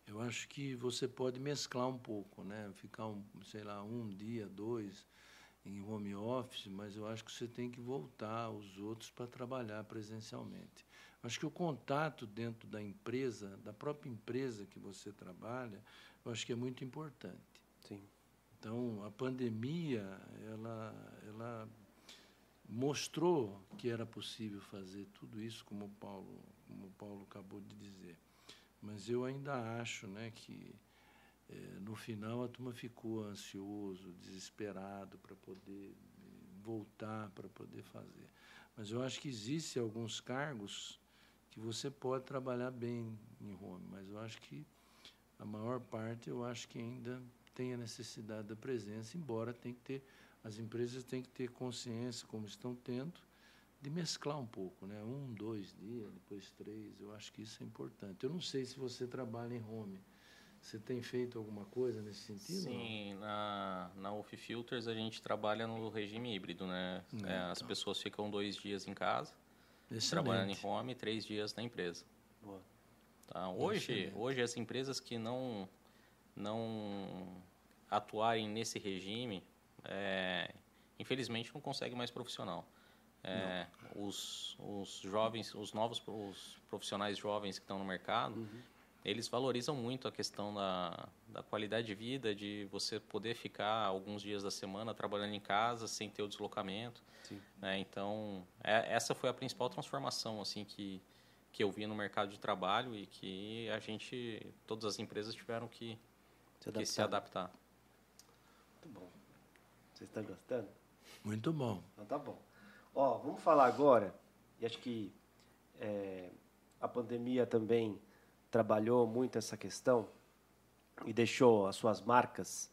Eu acho que você pode mesclar um pouco, né? Ficar um, sei lá, um dia, dois em home office, mas eu acho que você tem que voltar aos outros para trabalhar presencialmente. Acho que o contato dentro da empresa, da própria empresa que você trabalha, eu acho que é muito importante. Sim. Então, a pandemia, ela, ela mostrou que era possível fazer tudo isso, como o Paulo, como o Paulo acabou de dizer. Mas eu ainda acho né, que, é, no final, a turma ficou ansioso, desesperado para poder voltar, para poder fazer. Mas eu acho que existem alguns cargos que você pode trabalhar bem em home, mas eu acho que a maior parte, eu acho que ainda tem a necessidade da presença, embora tem que ter, as empresas têm que ter consciência, como estão tendo, de mesclar um pouco, né? Um, dois dias, depois três. Eu acho que isso é importante. Eu não sei se você trabalha em home. Você tem feito alguma coisa nesse sentido? Sim, na, na UF Filters a gente trabalha no regime híbrido, né? É, é, as então. pessoas ficam dois dias em casa, Excelente. trabalhando em home, três dias na empresa. Boa. Tá? Hoje, hoje as empresas que não não atuarem nesse regime, é, infelizmente não consegue mais profissional. É, os, os jovens, os novos os profissionais jovens que estão no mercado, uhum. Eles valorizam muito a questão da, da qualidade de vida, de você poder ficar alguns dias da semana trabalhando em casa sem ter o deslocamento. Né? Então, é, essa foi a principal transformação assim que, que eu vi no mercado de trabalho e que a gente, todas as empresas tiveram que se adaptar. se adaptar. Muito bom. Vocês estão gostando? Muito bom. Então tá bom. Ó, vamos falar agora, e acho que é, a pandemia também trabalhou muito essa questão e deixou as suas marcas.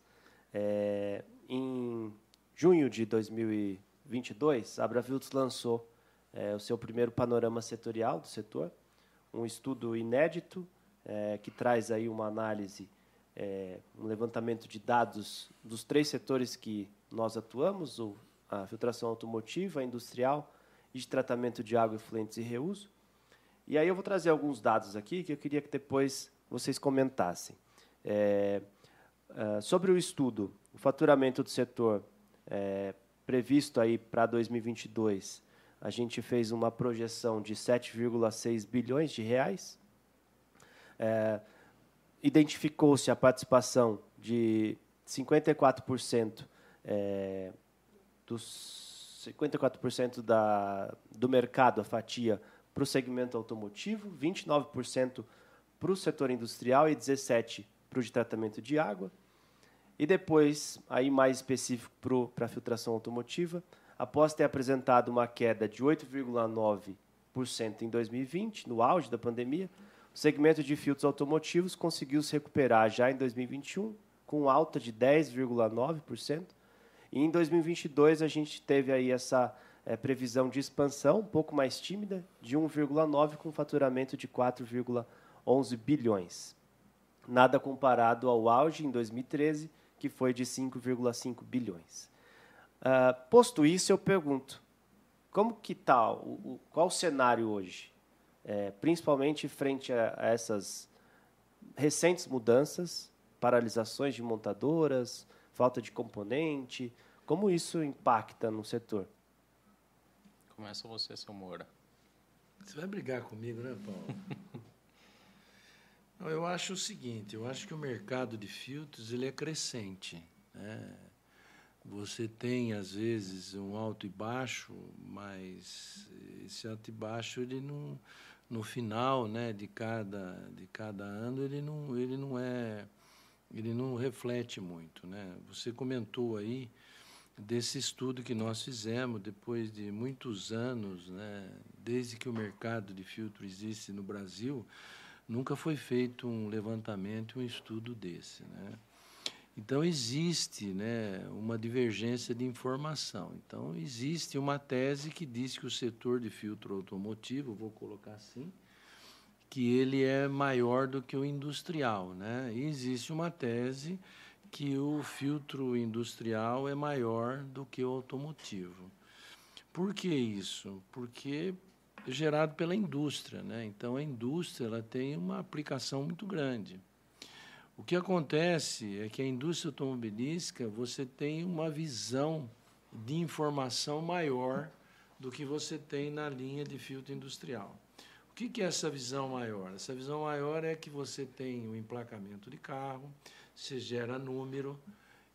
É, em junho de 2022, a Bravilts lançou é, o seu primeiro panorama setorial do setor, um estudo inédito é, que traz aí uma análise um levantamento de dados dos três setores que nós atuamos, o, a filtração automotiva, a industrial e de tratamento de água, efluentes e reuso. E aí eu vou trazer alguns dados aqui que eu queria que depois vocês comentassem. É, é, sobre o estudo, o faturamento do setor é, previsto aí para 2022, a gente fez uma projeção de 7,6 bilhões de reais. É, identificou-se a participação de 54% é, dos 54% da, do mercado, a fatia, para o segmento automotivo, 29% para o setor industrial e 17% para o de tratamento de água. E depois, aí mais específico para a filtração automotiva, após ter apresentado uma queda de 8,9% em 2020, no auge da pandemia, o segmento de filtros automotivos conseguiu se recuperar já em 2021, com alta de 10,9%. E em 2022 a gente teve aí essa é, previsão de expansão, um pouco mais tímida, de 1,9% com faturamento de 4,11 bilhões. Nada comparado ao auge em 2013, que foi de 5,5 bilhões. Uh, posto isso, eu pergunto, como que está, qual o cenário hoje? é, principalmente frente a, a, essas recentes mudanças, paralisações de montadoras, falta de componente, como isso impacta no setor? Começa você, seu Moura. Você vai brigar comigo, né, Paulo? Não, eu acho o seguinte, eu acho que o mercado de filtros ele é crescente. Né? Você tem, às vezes, um alto e baixo, mas esse alto e baixo ele não, no final né, de, cada, de cada ano, ele não, ele não é ele não reflete muito. Né? Você comentou aí desse estudo que nós fizemos depois de muitos anos, né, desde que o mercado de filtro existe no Brasil, nunca foi feito um levantamento, um estudo desse, né? Então existe, né, uma divergência de informação. Então existe uma tese que diz que o setor de filtro automotivo, vou colocar assim, que ele é maior do que o industrial, né? E existe uma tese que o filtro industrial é maior do que o automotivo. Por que isso? Porque é gerado pela indústria, né? Então a indústria ela tem uma aplicação muito grande. O que acontece é que a indústria automobilística você tem uma visão de informação maior do que você tem na linha de filtro industrial. O que é essa visão maior? Essa visão maior é que você tem o emplacamento de carro, você gera número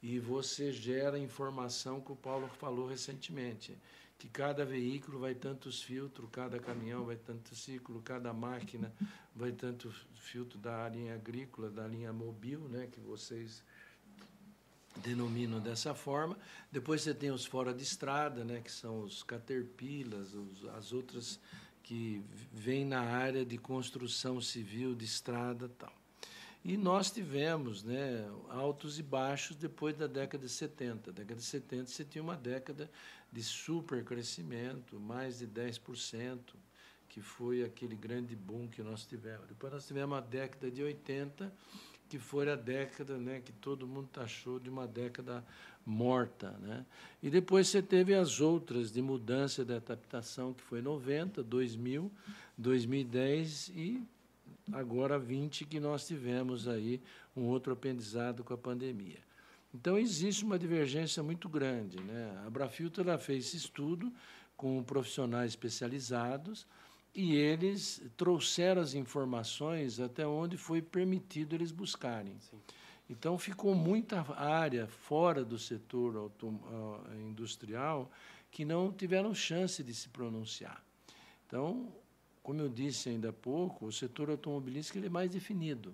e você gera informação que o Paulo falou recentemente que cada veículo vai tantos filtros, cada caminhão vai tanto ciclo, cada máquina vai tanto filtro da linha agrícola, da linha mobil, né, que vocês denominam dessa forma. Depois você tem os fora de estrada, né, que são os caterpillars, os, as outras que vêm na área de construção civil, de estrada tal. E nós tivemos né, altos e baixos depois da década de 70. década de 70 você tinha uma década de super crescimento, mais de 10%, que foi aquele grande boom que nós tivemos. Depois nós tivemos a década de 80, que foi a década né, que todo mundo taxou de uma década morta. Né? E depois você teve as outras de mudança de adaptação, que foi 90, 2000, 2010 e agora 20 que nós tivemos aí um outro aprendizado com a pandemia. Então existe uma divergência muito grande, né? A Brafilter ela fez esse estudo com profissionais especializados e eles trouxeram as informações até onde foi permitido eles buscarem. Sim. Então ficou muita área fora do setor industrial que não tiveram chance de se pronunciar. Então como eu disse ainda há pouco, o setor automobilístico ele é mais definido,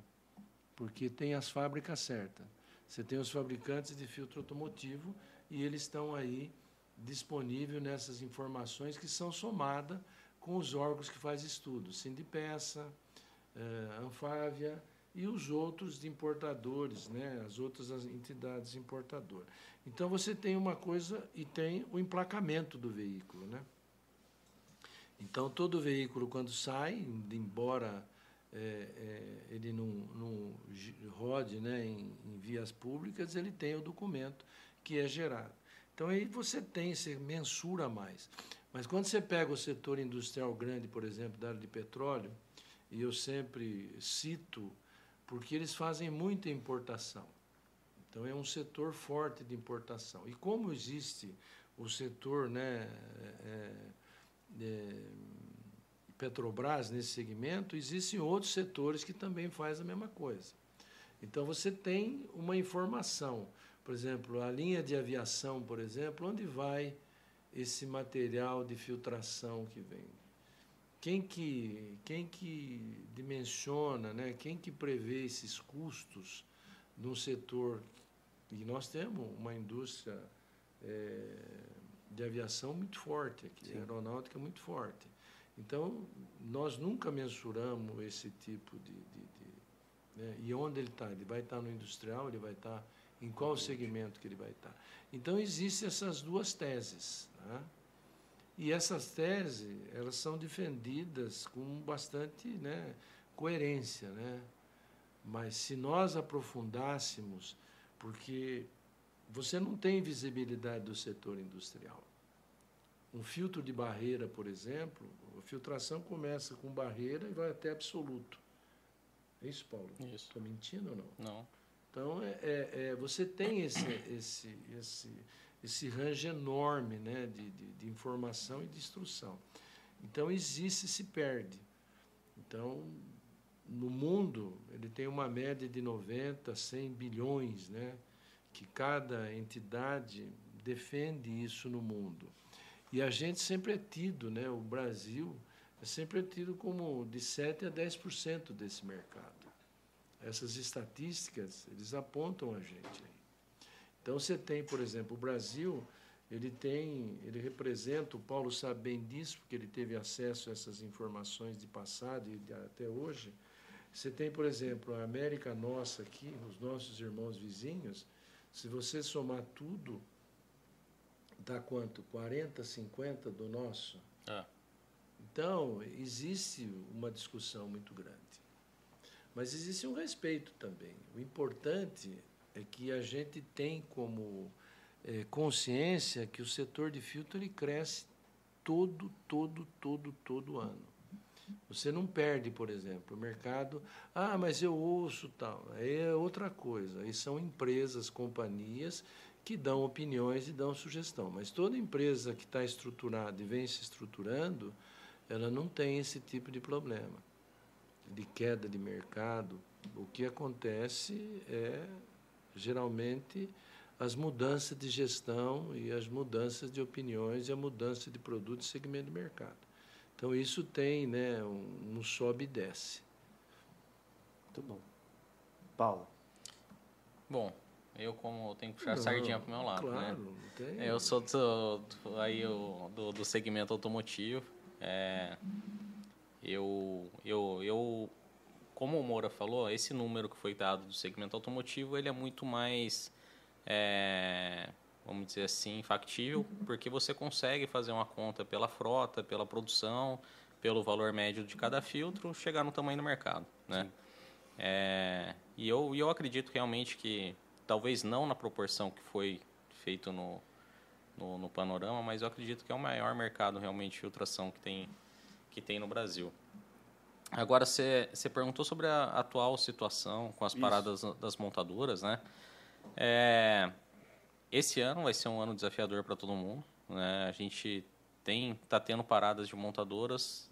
porque tem as fábricas certas. Você tem os fabricantes de filtro automotivo e eles estão aí disponíveis nessas informações que são somadas com os órgãos que fazem estudos, Sindipeça, eh, Anfávia e os outros de importadores, né, as outras entidades importadoras. Então você tem uma coisa e tem o emplacamento do veículo, né? Então, todo veículo, quando sai, embora é, é, ele não, não rode né, em, em, vias públicas, ele tem o documento que é gerado. Então, aí você tem, você mensura mais. Mas quando você pega o setor industrial grande, por exemplo, da área de petróleo, e eu sempre cito, porque eles fazem muita importação. Então, é um setor forte de importação. E como existe o setor né, é, é, Petrobras nesse segmento, existem outros setores que também fazem a mesma coisa. Então você tem uma informação, por exemplo, a linha de aviação, por exemplo, onde vai esse material de filtração que vem? Quem que, quem que dimensiona, né? quem que prevê esses custos num setor? E nós temos uma indústria é, de aviação muito forte aqui, Sim. aeronáutica muito forte. Então, nós nunca mensuramos esse tipo de. de, de né? E onde ele está? Ele vai estar no industrial, ele vai estar. Em qual segmento que ele vai estar? Então, existem essas duas teses. Né? E essas teses, elas são defendidas com bastante né, coerência. Né? Mas se nós aprofundássemos, porque você não tem visibilidade do setor industrial. Um filtro de barreira, por exemplo, a filtração começa com barreira e vai até absoluto. É isso, Paulo? Isso. Estou mentindo ou não? Não. Então, é, é, é, você tem esse, esse, esse, esse range enorme né, de, de, de, informação e de instrução. Então, existe e se perde. Então, no mundo, ele tem uma média de 90, 100 bilhões, né? Que cada entidade defende isso no mundo. E a gente sempre é tido, né, o Brasil é sempre tido como de 7 a 10% desse mercado. Essas estatísticas, eles apontam a gente aí. Então você tem, por exemplo, o Brasil, ele tem, ele representa, o Paulo sabe bem disso, porque ele teve acesso a essas informações de passado e de, até hoje. Você tem, por exemplo, a América nossa aqui, os nossos irmãos vizinhos, se você somar tudo, dá quanto? 40, 50 do nosso? É. Então, existe uma discussão muito grande. Mas existe um respeito também. O importante é que a gente tem como é, consciência que o setor de filtro ele cresce todo, todo, todo, todo ano. Você não perde, por exemplo, o mercado. Ah, mas eu ouço tal. Aí é outra coisa. Aí são empresas, companhias que dão opiniões e dão sugestão. Mas toda empresa que está estruturada e vem se estruturando, ela não tem esse tipo de problema de queda de mercado. O que acontece é geralmente as mudanças de gestão e as mudanças de opiniões e a mudança de produto e segmento de mercado. Então isso tem né, um, um sobe e desce. Muito bom. Paulo. Bom, eu como tenho que puxar a sardinha para o meu lado, claro, né? Não tem... Eu sou do, do aí eu, do, do segmento automotivo. É, eu, eu, eu, como o Moura falou, esse número que foi dado do segmento automotivo, ele é muito mais, é, vamos dizer assim, factível, porque você consegue fazer uma conta pela frota, pela produção, pelo valor médio de cada filtro, chegar no tamanho do mercado, né? É, e eu, eu acredito realmente que, talvez não na proporção que foi feito no, no, no panorama, mas eu acredito que é o maior mercado realmente de filtração que tem que tem no Brasil. Agora, você perguntou sobre a atual situação com as Isso. paradas das montadoras, né? É, esse ano vai ser um ano desafiador para todo mundo. Né? A gente tem está tendo paradas de montadoras,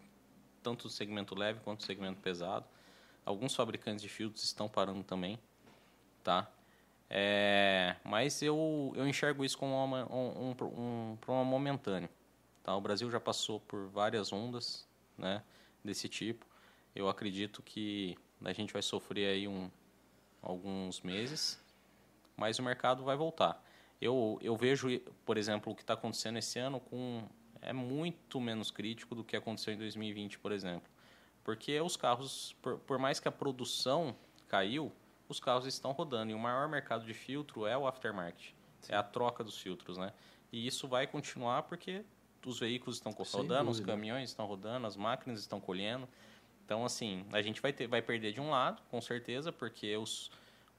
tanto do segmento leve quanto do segmento pesado. Alguns fabricantes de filtros estão parando também, tá? É, mas eu, eu enxergo isso como uma, um, um, um, um momentâneo. Tá? O Brasil já passou por várias ondas né, desse tipo. Eu acredito que a gente vai sofrer aí um, alguns meses, mas o mercado vai voltar. Eu, eu vejo, por exemplo, o que está acontecendo esse ano com é muito menos crítico do que aconteceu em 2020, por exemplo. Porque os carros, por, por mais que a produção caiu, os carros estão rodando. E o maior mercado de filtro é o aftermarket. Sim. É a troca dos filtros, né? E isso vai continuar porque os veículos estão rodando, os caminhões estão rodando, as máquinas estão colhendo. Então, assim, a gente vai, ter, vai perder de um lado, com certeza, porque os,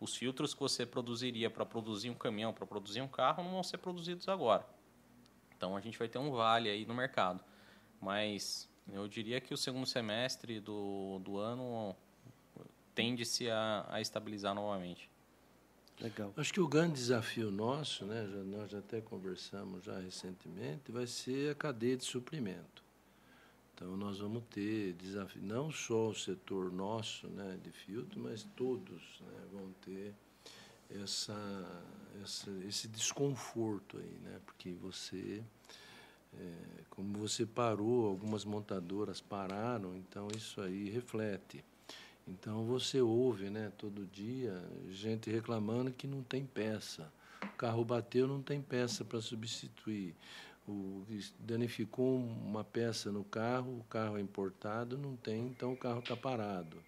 os filtros que você produziria para produzir um caminhão, para produzir um carro, não vão ser produzidos agora. Então, a gente vai ter um vale aí no mercado. Mas eu diria que o segundo semestre do, do ano tende-se a, a estabilizar novamente. Legal. Acho que o grande desafio nosso, né, já, nós já até conversamos já recentemente, vai ser a cadeia de suprimento. Então nós vamos ter desafio, não só o setor nosso, né, de filtro, mas todos, né, vão ter essa, essa, esse desconforto aí, né, porque você é, como você parou, algumas montadoras pararam, então isso aí reflete. Então você ouve, né, todo dia, gente reclamando que não tem peça. O carro bateu, não tem peça para substituir. O, danificou uma peça no carro, o carro é importado, não tem, então o carro está parado.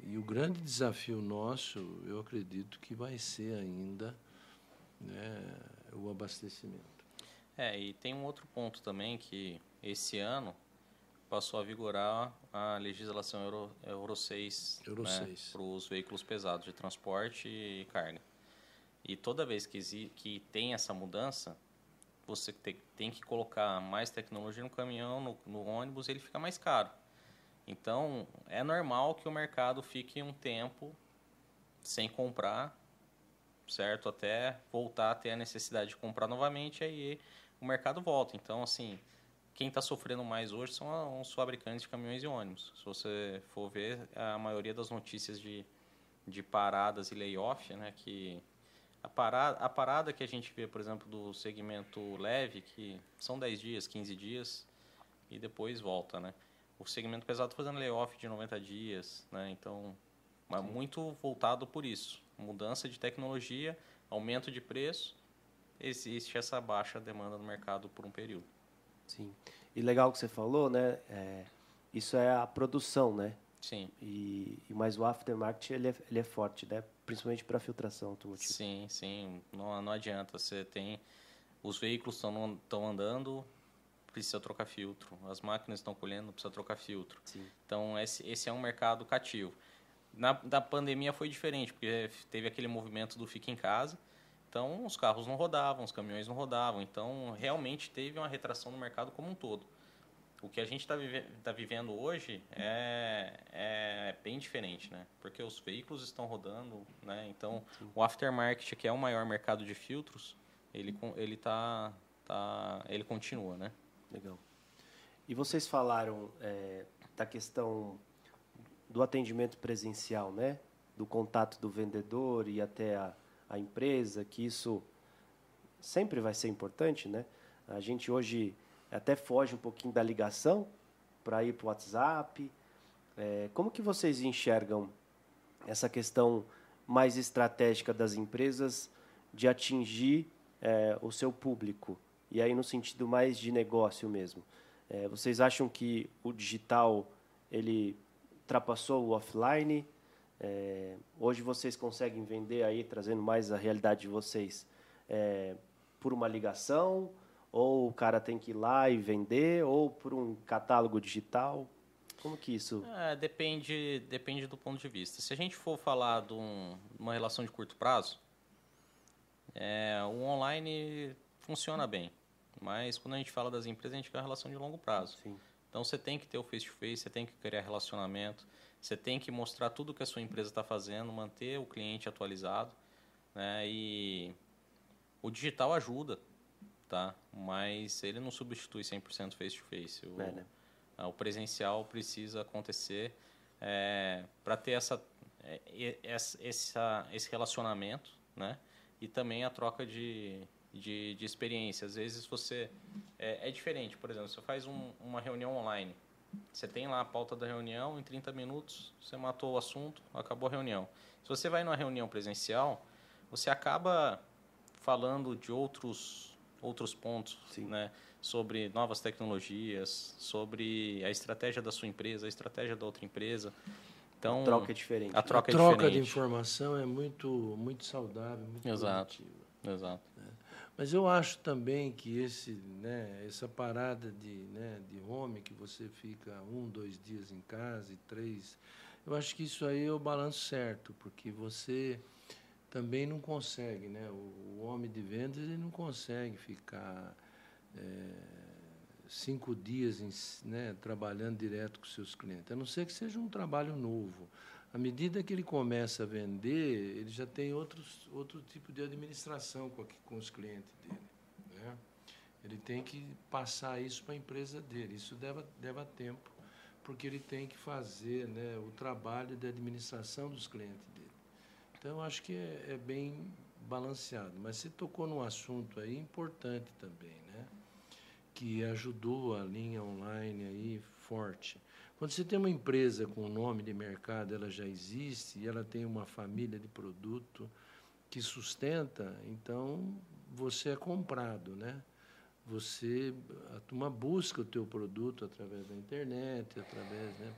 E o grande desafio nosso, eu acredito que vai ser ainda né, o abastecimento. É, e tem um outro ponto também que esse ano passou a vigorar a legislação Euro, Euro 6, Euro né, para os veículos pesados de transporte e carga. E toda vez que, que tem essa mudança, você tem, que colocar mais tecnologia no caminhão, no, no ônibus, ele fica mais caro. Então, é normal que o mercado fique um tempo sem comprar, certo? Até voltar a ter a necessidade de comprar novamente, aí o mercado volta. Então, assim, quem está sofrendo mais hoje são os fabricantes de caminhões e ônibus. Se você for ver, a maioria das notícias de, de paradas e layoff, né, que a parada, a parada que a gente vê, por exemplo, do segmento leve, que são 10 dias, 15 dias, e depois volta, né? O segmento pesado está fazendo layoff de 90 dias, né? Então, é muito voltado por isso. Mudança de tecnologia, aumento de preço, existe essa baixa demanda no mercado por um período. Sim. E legal que você falou, né? É, isso é a produção, né? Sim. E mas o aftermarket ele é, ele é forte, né? Principalmente para filtração automotiva. Sim, sim. Não, não adianta. Você tem os veículos estão andando, precisa trocar filtro. As máquinas estão colhendo, precisa trocar filtro. Sim. Então esse, esse é um mercado cativo. Na da pandemia foi diferente, porque teve aquele movimento do fica em casa. Então os carros não rodavam, os caminhões não rodavam. Então realmente teve uma retração no mercado como um todo. O que a gente está vive, tá vivendo hoje é, é bem diferente, né? Porque os veículos estão rodando, né? Então Sim. o aftermarket, que é o maior mercado de filtros, ele ele tá, tá ele continua, né? Legal. E vocês falaram é, da questão do atendimento presencial, né? Do contato do vendedor e até a, a empresa, que isso sempre vai ser importante, né? A gente hoje até foge um pouquinho da ligação para ir para o WhatsApp. É, como que vocês enxergam essa questão mais estratégica das empresas de atingir é, o seu público? E aí no sentido mais de negócio mesmo. É, vocês acham que o digital ele ultrapassou o offline? É, hoje vocês conseguem vender aí, trazendo mais a realidade de vocês, é, por uma ligação? Ou o cara tem que ir lá e vender? Ou por um catálogo digital? Como que isso... É, depende, depende do ponto de vista. Se a gente for falar de um, uma relação de curto prazo, é, o online funciona bem. Mas quando a gente fala das empresas, a gente quer uma relação de longo prazo. Sim. Então você tem que ter o face-to-face, -face, você tem que criar relacionamento, você tem que mostrar tudo que a sua empresa está fazendo, manter o cliente atualizado. Né? E o digital ajuda, tá? mas ele não substitui 100% face-to-face. O, é, né? o presencial precisa acontecer é, para ter essa, é, essa, esse relacionamento né? e também a troca de, de, de experiência. Às vezes você. É, é diferente, por exemplo, você faz um, uma reunião online. Você tem lá a pauta da reunião, em 30 minutos você matou o assunto, acabou a reunião. Se você vai numa reunião presencial, você acaba falando de outros, outros pontos, Sim. né? sobre novas tecnologias, sobre a estratégia da sua empresa, a estratégia da outra empresa. Então, a troca é diferente. A troca, a troca é diferente. de informação é muito, muito saudável, muito Exato. Produtiva. Exato. É. Mas eu acho também que esse, né, essa parada de, né, de home, que você fica um, dois dias em casa e três, eu acho que isso aí é o balanço certo, porque você também não consegue, né? O, o homem de vendas ele não consegue ficar é, cinco dias em, né, trabalhando direto com seus clientes, a não ser que seja um trabalho novo. À medida que ele começa a vender, ele já tem outros, outro tipo de administração com, com os clientes dele. Né? Ele tem que passar isso para a empresa dele. Isso leva, tempo, porque ele tem que fazer né, o trabalho de administração dos clientes. Então, acho que é, é bem balanceado. Mas você tocou num assunto aí importante também, né? que ajudou a linha online aí forte. Quando você tem uma empresa com nome de mercado, ela já existe e ela tem uma família de produto que sustenta, então você é comprado, né? Você, a turma busca o teu produto através da internet, através né,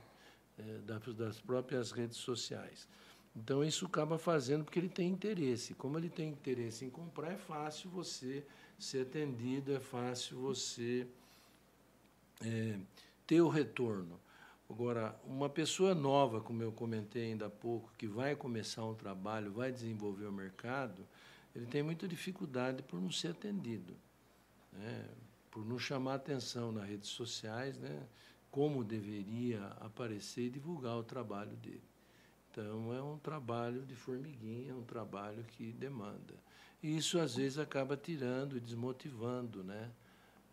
é, das próprias redes sociais. Então isso acaba fazendo porque ele tem interesse. Como ele tem interesse em comprar, é fácil você ser atendido, é fácil você é, ter o retorno. Agora, uma pessoa nova, como eu comentei ainda há pouco, que vai começar um trabalho, vai desenvolver o mercado, ele tem muita dificuldade por não ser atendido, né? por não chamar atenção nas redes sociais, né? como deveria aparecer e divulgar o trabalho dele. Então, é um trabalho de formiguinha, é um trabalho que demanda. E isso, às vezes, acaba tirando e desmotivando, né?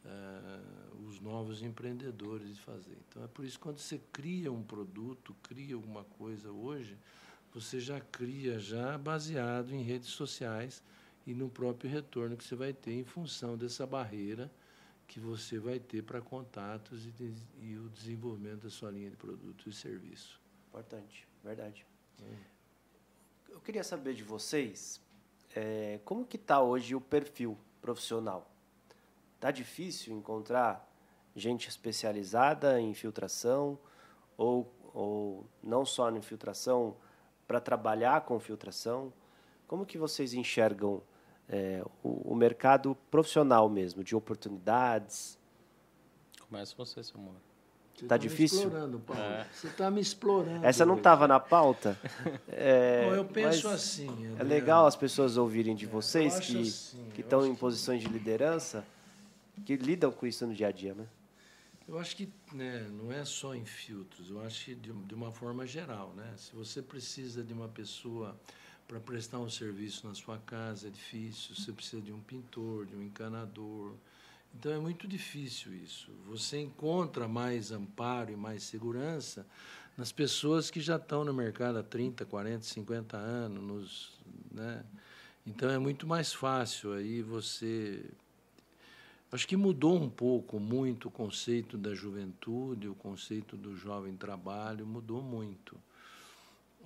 uh, os novos empreendedores de fazer. Então é por isso que quando você cria um produto, cria alguma coisa hoje, você já cria já baseado em redes sociais e no próprio retorno que você vai ter em função dessa barreira que você vai ter para contatos e, e, o desenvolvimento da sua linha de produto e serviço. Importante, verdade. Eu queria saber de vocês é, como que está hoje o perfil profissional? Está difícil encontrar gente especializada em filtração ou, ou não só em filtração, para trabalhar com filtração? Como que vocês enxergam é, o, o, mercado profissional mesmo, de oportunidades? Começa você, seu amor. Você tá, tá difícil? explorando, Paulo. É. Você está me explorando. Essa não estava na pauta. É, Bom, eu penso assim. É legal as pessoas ouvirem de vocês que assim, que estão em posições que... de liderança, que lidam com isso no dia a dia, né? Eu acho que né, não é só em filtros. Eu acho que de, de uma forma geral, né? Se você precisa de uma pessoa para prestar um serviço na sua casa é difícil. Você precisa de um pintor, de um encanador então é muito difícil isso. Você encontra mais amparo e mais segurança nas pessoas que já estão no mercado há 30, 40, 50 anos. Nos, né? Então é muito mais fácil aí você. Acho que mudou um pouco, muito o conceito da juventude, o conceito do jovem trabalho, mudou muito.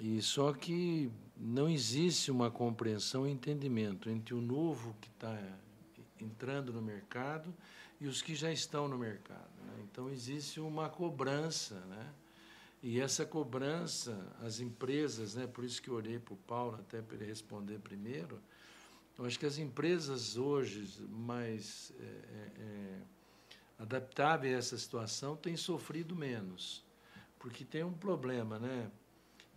E só que não existe uma compreensão e entendimento entre o novo que está entrando no mercado e os que já estão no mercado. Né? Então, existe uma cobrança, né? E essa cobrança, as empresas, né? por isso que eu olhei para o Paulo até para ele responder primeiro, eu acho que as empresas hoje mais é, é, é adaptáveis a essa situação têm sofrido menos, porque tem um problema, né?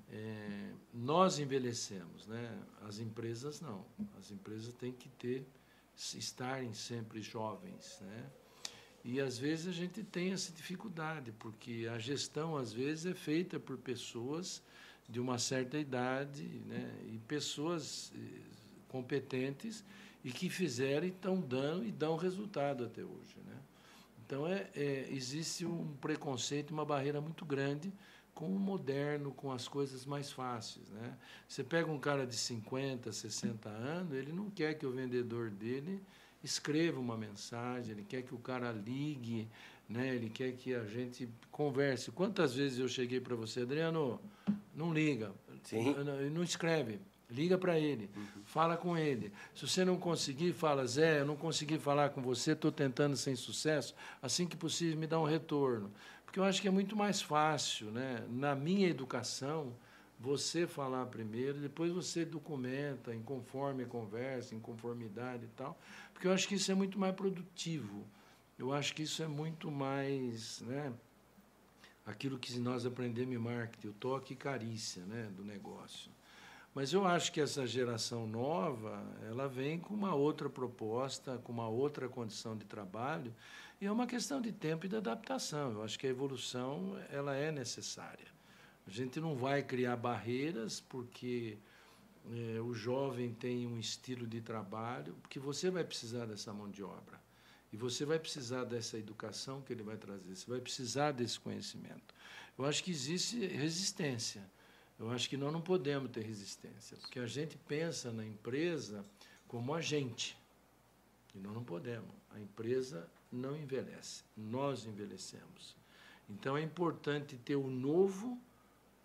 É, nós envelhecemos, né? As empresas não. As empresas têm que ter estarem sempre jovens, né? E às vezes a gente tem essa dificuldade, porque a gestão às vezes é feita por pessoas de uma certa idade, né? E pessoas eh, competentes e que fizeram e estão dando e dão resultado até hoje, né? Então é, é existe um preconceito, uma barreira muito grande com o moderno, com as coisas mais fáceis. Né? Você pega um cara de 50, 60 anos, ele não quer que o vendedor dele escreva uma mensagem, ele quer que o cara ligue, né? ele quer que a gente converse. Quantas vezes eu cheguei para você, Adriano, não liga, Sim. Não, escreve. Liga para ele, uhum. fala com ele. Se você não conseguir, fala, Zé, eu não consegui falar com você, estou tentando sem sucesso. Assim que possível, me dá um retorno. Porque eu acho que é muito mais fácil, né? na minha educação, você falar primeiro, depois você documenta em conforme a conversa, em conformidade e tal, porque eu acho que isso é muito mais produtivo. Eu acho que isso é muito mais, né, aquilo que nós aprendemos em marketing, o toque e carícia, né, do negócio. Mas eu acho que essa geração nova, ela vem com uma outra proposta, com uma outra condição de trabalho, e é uma questão de tempo e de adaptação. Eu acho que a evolução ela é necessária. A gente não vai criar barreiras porque é, o jovem tem um estilo de trabalho, porque você vai precisar dessa mão de obra. E você vai precisar dessa educação que ele vai trazer, você vai precisar desse conhecimento. Eu acho que existe resistência. Eu acho que nós não podemos ter resistência, porque a gente pensa na empresa como agente. E nós não podemos. A empresa não envelhece, nós envelhecemos. Então é importante ter o novo,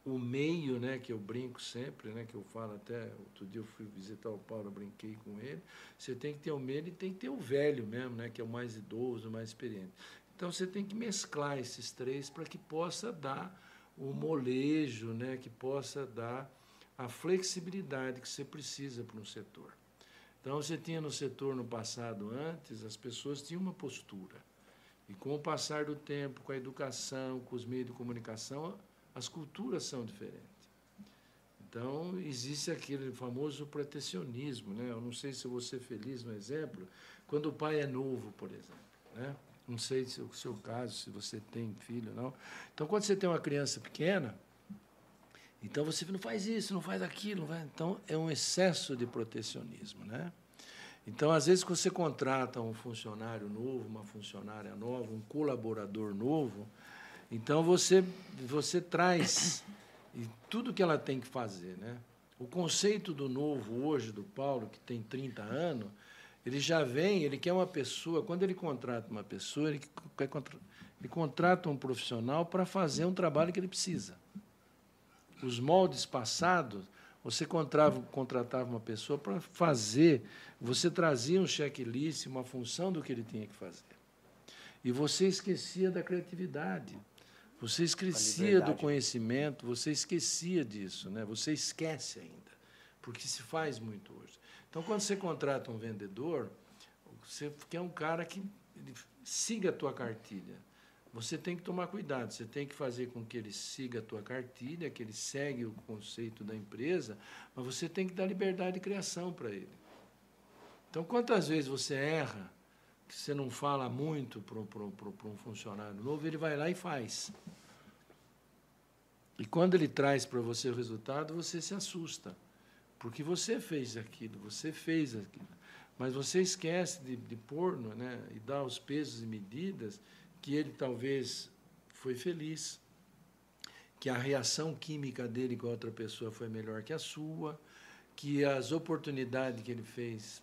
o meio, né, que eu brinco sempre, né, que eu falo até, outro dia eu fui visitar o Paulo, brinquei com ele. Você tem que ter o meio e tem que ter o velho mesmo, né, que é o mais idoso, o mais experiente. Então você tem que mesclar esses três para que possa dar o molejo, né, que possa dar a flexibilidade que você precisa para um setor. Então, você tinha no setor no passado, antes, as pessoas tinham uma postura. E com o passar do tempo, com a educação, com os meios de comunicação, as culturas são diferentes. Então, existe aquele famoso protecionismo. Né? Eu não sei se você feliz no exemplo, quando o pai é novo, por exemplo. Né? Não sei se é o seu caso, se você tem filho ou não. Então, quando você tem uma criança pequena, então você não faz isso, não faz aquilo, não faz... então é um excesso de protecionismo, né? Então, às vezes, você contrata um funcionário novo, uma funcionária nova, um colaborador novo, então você você traz tudo que ela tem que fazer, né? O conceito do novo hoje do Paulo, que tem 30 anos, ele já vem, ele quer uma pessoa, quando ele contrata uma pessoa, ele, quer, ele contrata um profissional para fazer um trabalho que ele precisa os moldes passados, Você contratava, contratava uma pessoa para fazer, você trazia um checklist, uma função do que ele tinha que fazer. E você esquecia da criatividade. Você esquecia do conhecimento, você esquecia disso, né? Você esquece ainda, porque se faz muito hoje. Então, quando você contrata um vendedor, você quer um cara que siga a tua cartilha. Você tem que tomar cuidado, você tem que fazer com que ele siga a tua cartilha, que ele segue o conceito da empresa, mas você tem que dar liberdade de criação para ele. Então, quantas vezes você erra, que você não fala muito para um funcionário novo, ele vai lá e faz. E quando ele traz para você o resultado, você se assusta, porque você fez aquilo, você fez aquilo. Mas você esquece de, de pôr né, e dar os pesos e medidas que ele talvez foi feliz, que a reação química dele com a outra pessoa foi melhor que a sua, que as oportunidades que ele fez,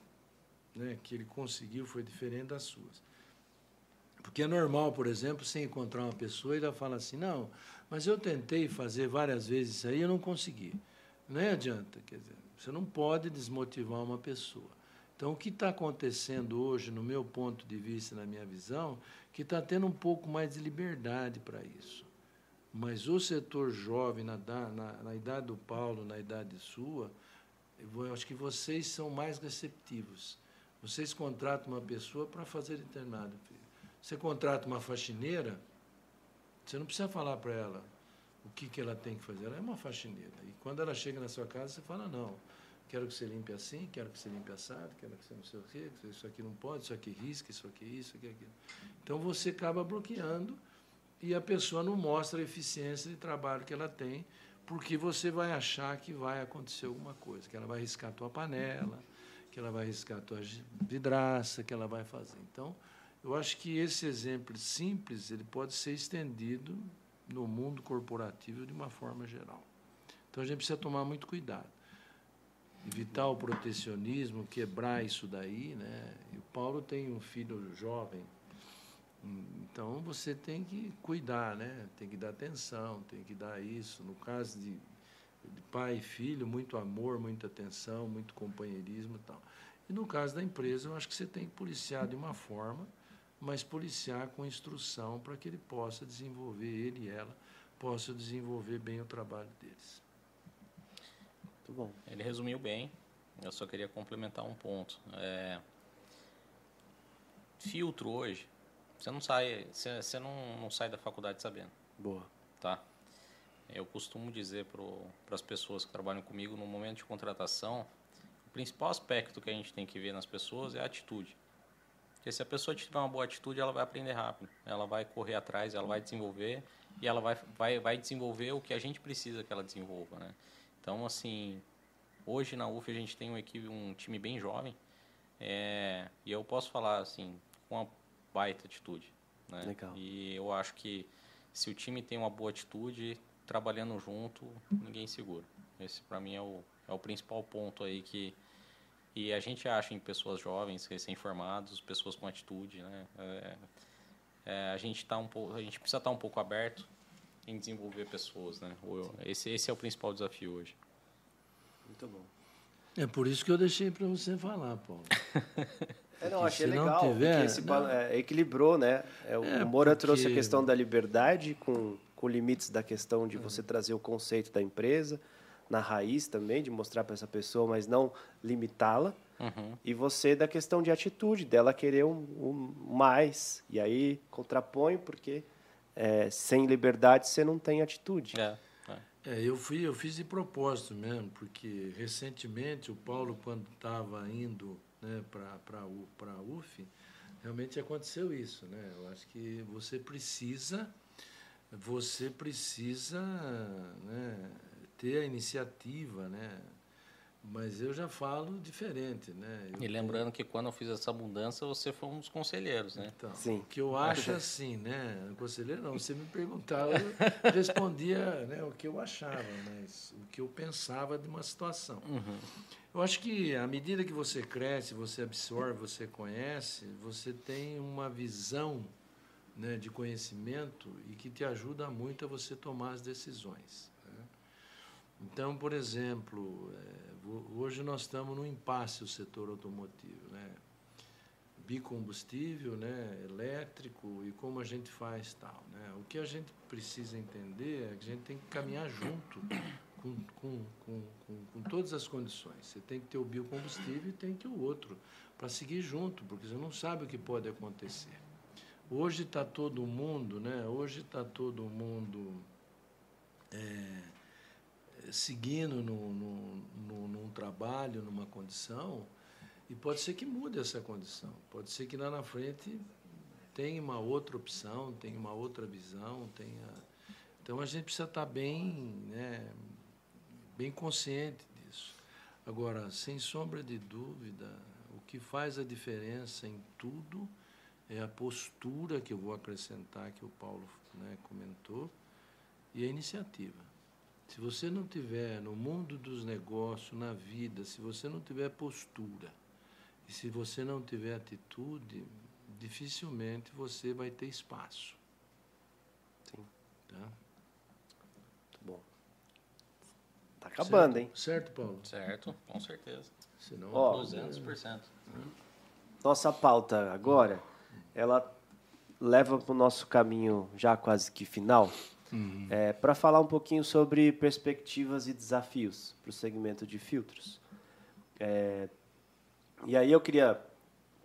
né, que ele conseguiu, foi diferente das suas. Porque é normal, por exemplo, você encontrar uma pessoa e ela fala assim: não, mas eu tentei fazer várias vezes isso aí e eu não consegui. Não é adianta, quer dizer, você não pode desmotivar uma pessoa. Então, o que está acontecendo hoje, no meu ponto de vista, na minha visão, que está tendo um pouco mais de liberdade para isso. Mas o setor jovem, na, na, na, idade do Paulo, na idade sua, eu acho que vocês são mais receptivos. Vocês contratam uma pessoa para fazer internado. Você contrata uma faxineira, você não precisa falar para ela o que, que ela tem que fazer. Ela é uma faxineira. E quando ela chega na sua casa, você fala, não, quero que você limpe assim, quero que você limpe assado, quero que você não sei o quê, isso aqui não pode, isso aqui risca, isso aqui isso, aqui aquilo. Então você acaba bloqueando e a pessoa não mostra a eficiência de trabalho que ela tem, porque você vai achar que vai acontecer alguma coisa, que ela vai riscar a tua panela, que ela vai riscar a tua vidraça, que ela vai fazer. Então, eu acho que esse exemplo simples ele pode ser estendido no mundo corporativo de uma forma geral. Então a gente precisa tomar muito cuidado evitar o protecionismo, quebrar isso daí, né? E o Paulo tem um filho jovem, então você tem que cuidar, né? Tem que dar atenção, tem que dar isso. No caso de, de pai e filho, muito amor, muita atenção, muito companheirismo, e tal. E no caso da empresa, eu acho que você tem que policiar de uma forma, mas policiar com instrução para que ele possa desenvolver ele e ela possam desenvolver bem o trabalho deles. Muito bom. Ele resumiu bem. Eu só queria complementar um ponto. É... Filtro hoje, você não sai, você, você não, não sai da faculdade sabendo. Boa. Tá. Eu costumo dizer para as pessoas que trabalham comigo no momento de contratação, o principal aspecto que a gente tem que ver nas pessoas é a atitude. Porque se a pessoa tiver uma boa atitude, ela vai aprender rápido. Ela vai correr atrás, ela vai desenvolver e ela vai, vai, vai desenvolver o que a gente precisa que ela desenvolva, né? Então, assim, hoje na UF a gente tem uma equipe, um time bem jovem. É, e eu posso falar, assim, com uma baita atitude. Né? Legal. E eu acho que se o time tem uma boa atitude, trabalhando junto, ninguém segura. Esse, para mim, é o, é o principal ponto aí que... E a gente acha em pessoas jovens, recém-formados, pessoas com atitude, né? É, é, a gente tá um pouco, a gente precisa estar tá um pouco aberto em desenvolver pessoas, né? Esse, esse é o principal desafio hoje. Muito bom. É por isso que eu deixei para você falar, Paulo. É, não, achei legal, tiver, esse, é, equilibrou, né? É, o é, Moura porque... trouxe a questão da liberdade com, com limites da questão de você trazer o conceito da empresa na raiz também, de mostrar para essa pessoa, mas não limitá-la. Uhum. E você da questão de atitude, dela querer um, um mais. E aí contrapõe, porque é, sem liberdade você não tem atitude. É, é. é, eu, fui, eu fiz de propósito mesmo, porque recentemente o Paulo, quando estava indo né, para a UF, realmente aconteceu isso. Né? Eu acho que você precisa, você precisa né, ter a iniciativa, né? Mas eu já falo diferente, né? Eu e lembrando tenho... que quando eu fiz essa mudança, você foi um dos conselheiros, né? Então, Sim. O que eu acho assim, né? Conselheiro não, você me perguntava, eu respondia né, o que eu achava, mas o que eu pensava de uma situação. Uhum. Eu acho que à medida que você cresce, você absorve, você conhece, você tem uma visão né, de conhecimento e que te ajuda muito a você tomar as decisões. Então, por exemplo, é, hoje nós estamos no impasse o setor automotivo, né? bicombustível, né, elétrico e como a gente faz tal, né? O que a gente precisa entender é que a gente tem que caminhar junto com, com, com, com, com todas as condições. Você tem que ter o biocombustível e tem que ter o outro para seguir junto, porque você não sabe o que pode acontecer. Hoje está todo mundo, né? Hoje está todo mundo é, seguindo num trabalho, numa condição, e pode ser que mude essa condição. Pode ser que lá na frente tenha uma outra opção, tenha uma outra visão, tenha. Então a gente precisa estar bem, né, bem consciente disso. Agora, sem sombra de dúvida, o que faz a diferença em tudo é a postura que eu vou acrescentar, que o Paulo né, comentou, e a iniciativa. Se você não tiver no mundo dos negócios, na vida, se você não tiver postura, e se você não tiver atitude, dificilmente você vai ter espaço. Sim. Tá? Muito bom. Tá acabando, certo, hein? Certo, Paulo? Certo, com certeza. Senão, Ó, 200%. Nossa pauta agora, ela leva para o nosso caminho já quase que final, Uhum. é, para falar um pouquinho sobre perspectivas e desafios para o segmento de filtros. É, e aí eu queria,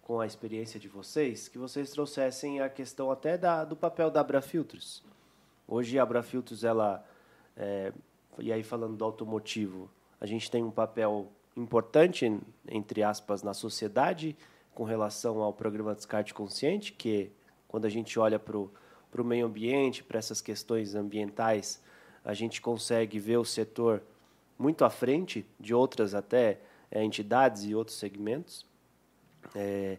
com a experiência de vocês, que vocês trouxessem a questão até da, do papel da Abrafiltros. Hoje a Abrafiltros, ela, é, e aí falando do automotivo, a gente tem um papel importante, entre aspas, na sociedade com relação ao programa Descarte Consciente, que quando a gente olha para o para o meio ambiente, para essas questões ambientais, a gente consegue ver o setor muito à frente de outras até é, entidades e outros segmentos. É,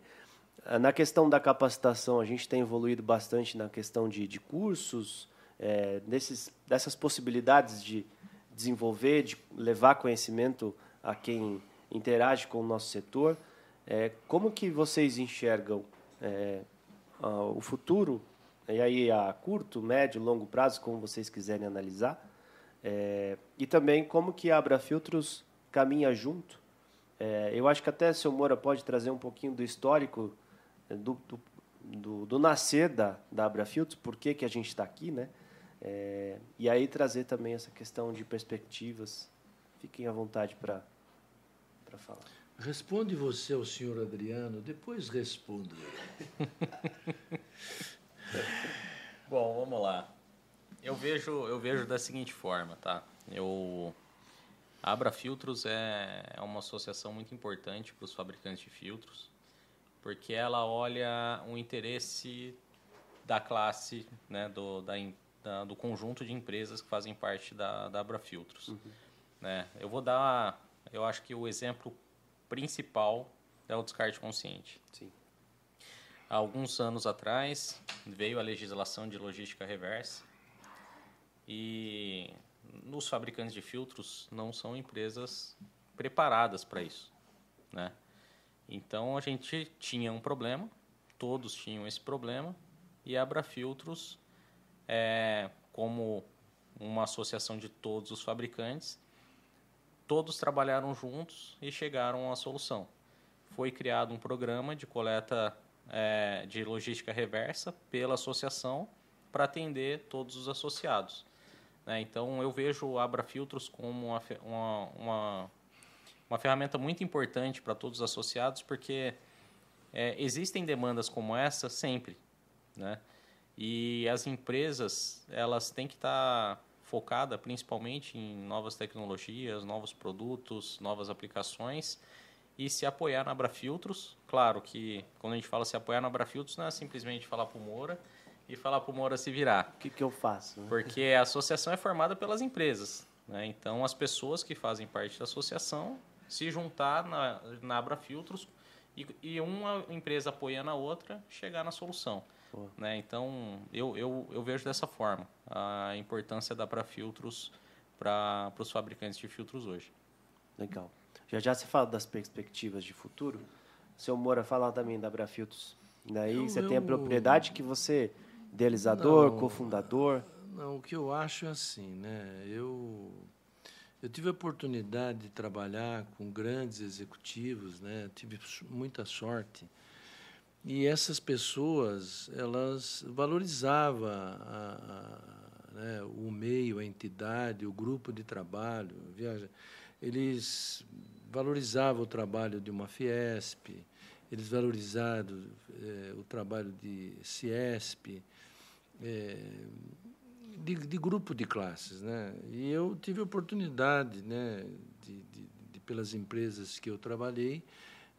na questão da capacitação, a gente tem evoluído bastante na questão de, de cursos, é, desses, dessas possibilidades de desenvolver, de levar conhecimento a quem interage com o nosso setor. É, como que vocês enxergam é, o futuro e aí a curto, médio, longo prazo, como vocês quiserem analisar. É, e também como que a Abrafiltros caminha junto. É, eu acho que até o seu Moura pode trazer um pouquinho do histórico do, do, do, do nascer da, da Abrafiltros, por que, que a gente está aqui, né? É, e aí trazer também essa questão de perspectivas. Fiquem à vontade para falar. Responde você ao senhor Adriano, depois respondo. Bom, vamos lá. Eu vejo, eu vejo da seguinte forma, tá? Eu a Abra Filtros é, é uma associação muito importante para os fabricantes de filtros, porque ela olha o interesse da classe, né, do, da, da, do conjunto de empresas que fazem parte da, da Abra Filtros. Uhum. Né? Eu vou dar, eu acho que o exemplo principal é o descarte consciente. Sim. Há alguns anos atrás veio a legislação de logística reversa e nos fabricantes de filtros não são empresas preparadas para isso, né? Então a gente tinha um problema, todos tinham esse problema e a Abra Filtros, é, como uma associação de todos os fabricantes, todos trabalharam juntos e chegaram à solução. Foi criado um programa de coleta é, de logística reversa pela associação para atender todos os associados. Né? Então, eu vejo o Abra Filtros como uma, uma, uma, uma ferramenta muito importante para todos os associados, porque é, existem demandas como essa sempre. Né? E as empresas elas têm que estar tá focadas principalmente em novas tecnologias, novos produtos, novas aplicações e se apoiar na Abrafiltros. Claro que quando a gente fala se apoiar na Abrafiltros, não é simplesmente falar para o Moura e falar para o Moura se virar. O que, que eu faço? Né? Porque a associação é formada pelas empresas. Né? Então, as pessoas que fazem parte da associação se juntar na, na Abrafiltros e, e uma empresa apoiando a outra chegar na solução. Né? Então, eu, eu, eu vejo dessa forma a importância da Abrafiltros para os fabricantes de filtros hoje. Legal. Já já você fala das perspectivas de futuro. O seu Moura fala também da Abrafiltros. Daí eu, você eu... tem a propriedade que você, idealizador, não, cofundador. Não, o que eu acho é assim, né? Eu, eu tive a oportunidade de trabalhar com grandes executivos, né? tive muita sorte. E essas pessoas, elas valorizavam a, a, né, o meio, a entidade, o grupo de trabalho. Viaja, eles valorizavam o trabalho de uma Fiesp, eles valorizaram é, o trabalho de Ciesp, é, de, de, grupo de classes. Né? E eu tive oportunidade, né, de, de, de pelas empresas que eu trabalhei,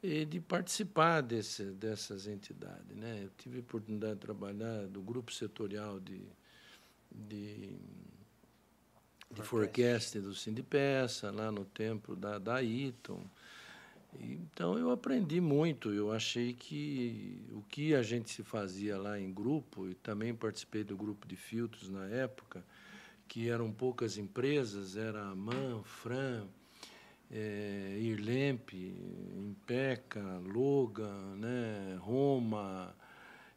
de participar desse, dessas entidades. Né? Eu tive oportunidade de trabalhar do grupo setorial de, de, de forecast do Sindipeça, lá no templo da, da Iton. Então eu aprendi muito. Eu achei que o que a gente se fazia lá em grupo, e também participei do grupo de filtros na época, que eram poucas empresas, era a MAN, FRAM, é, Irlemp, Impeca, Logan, né, Roma.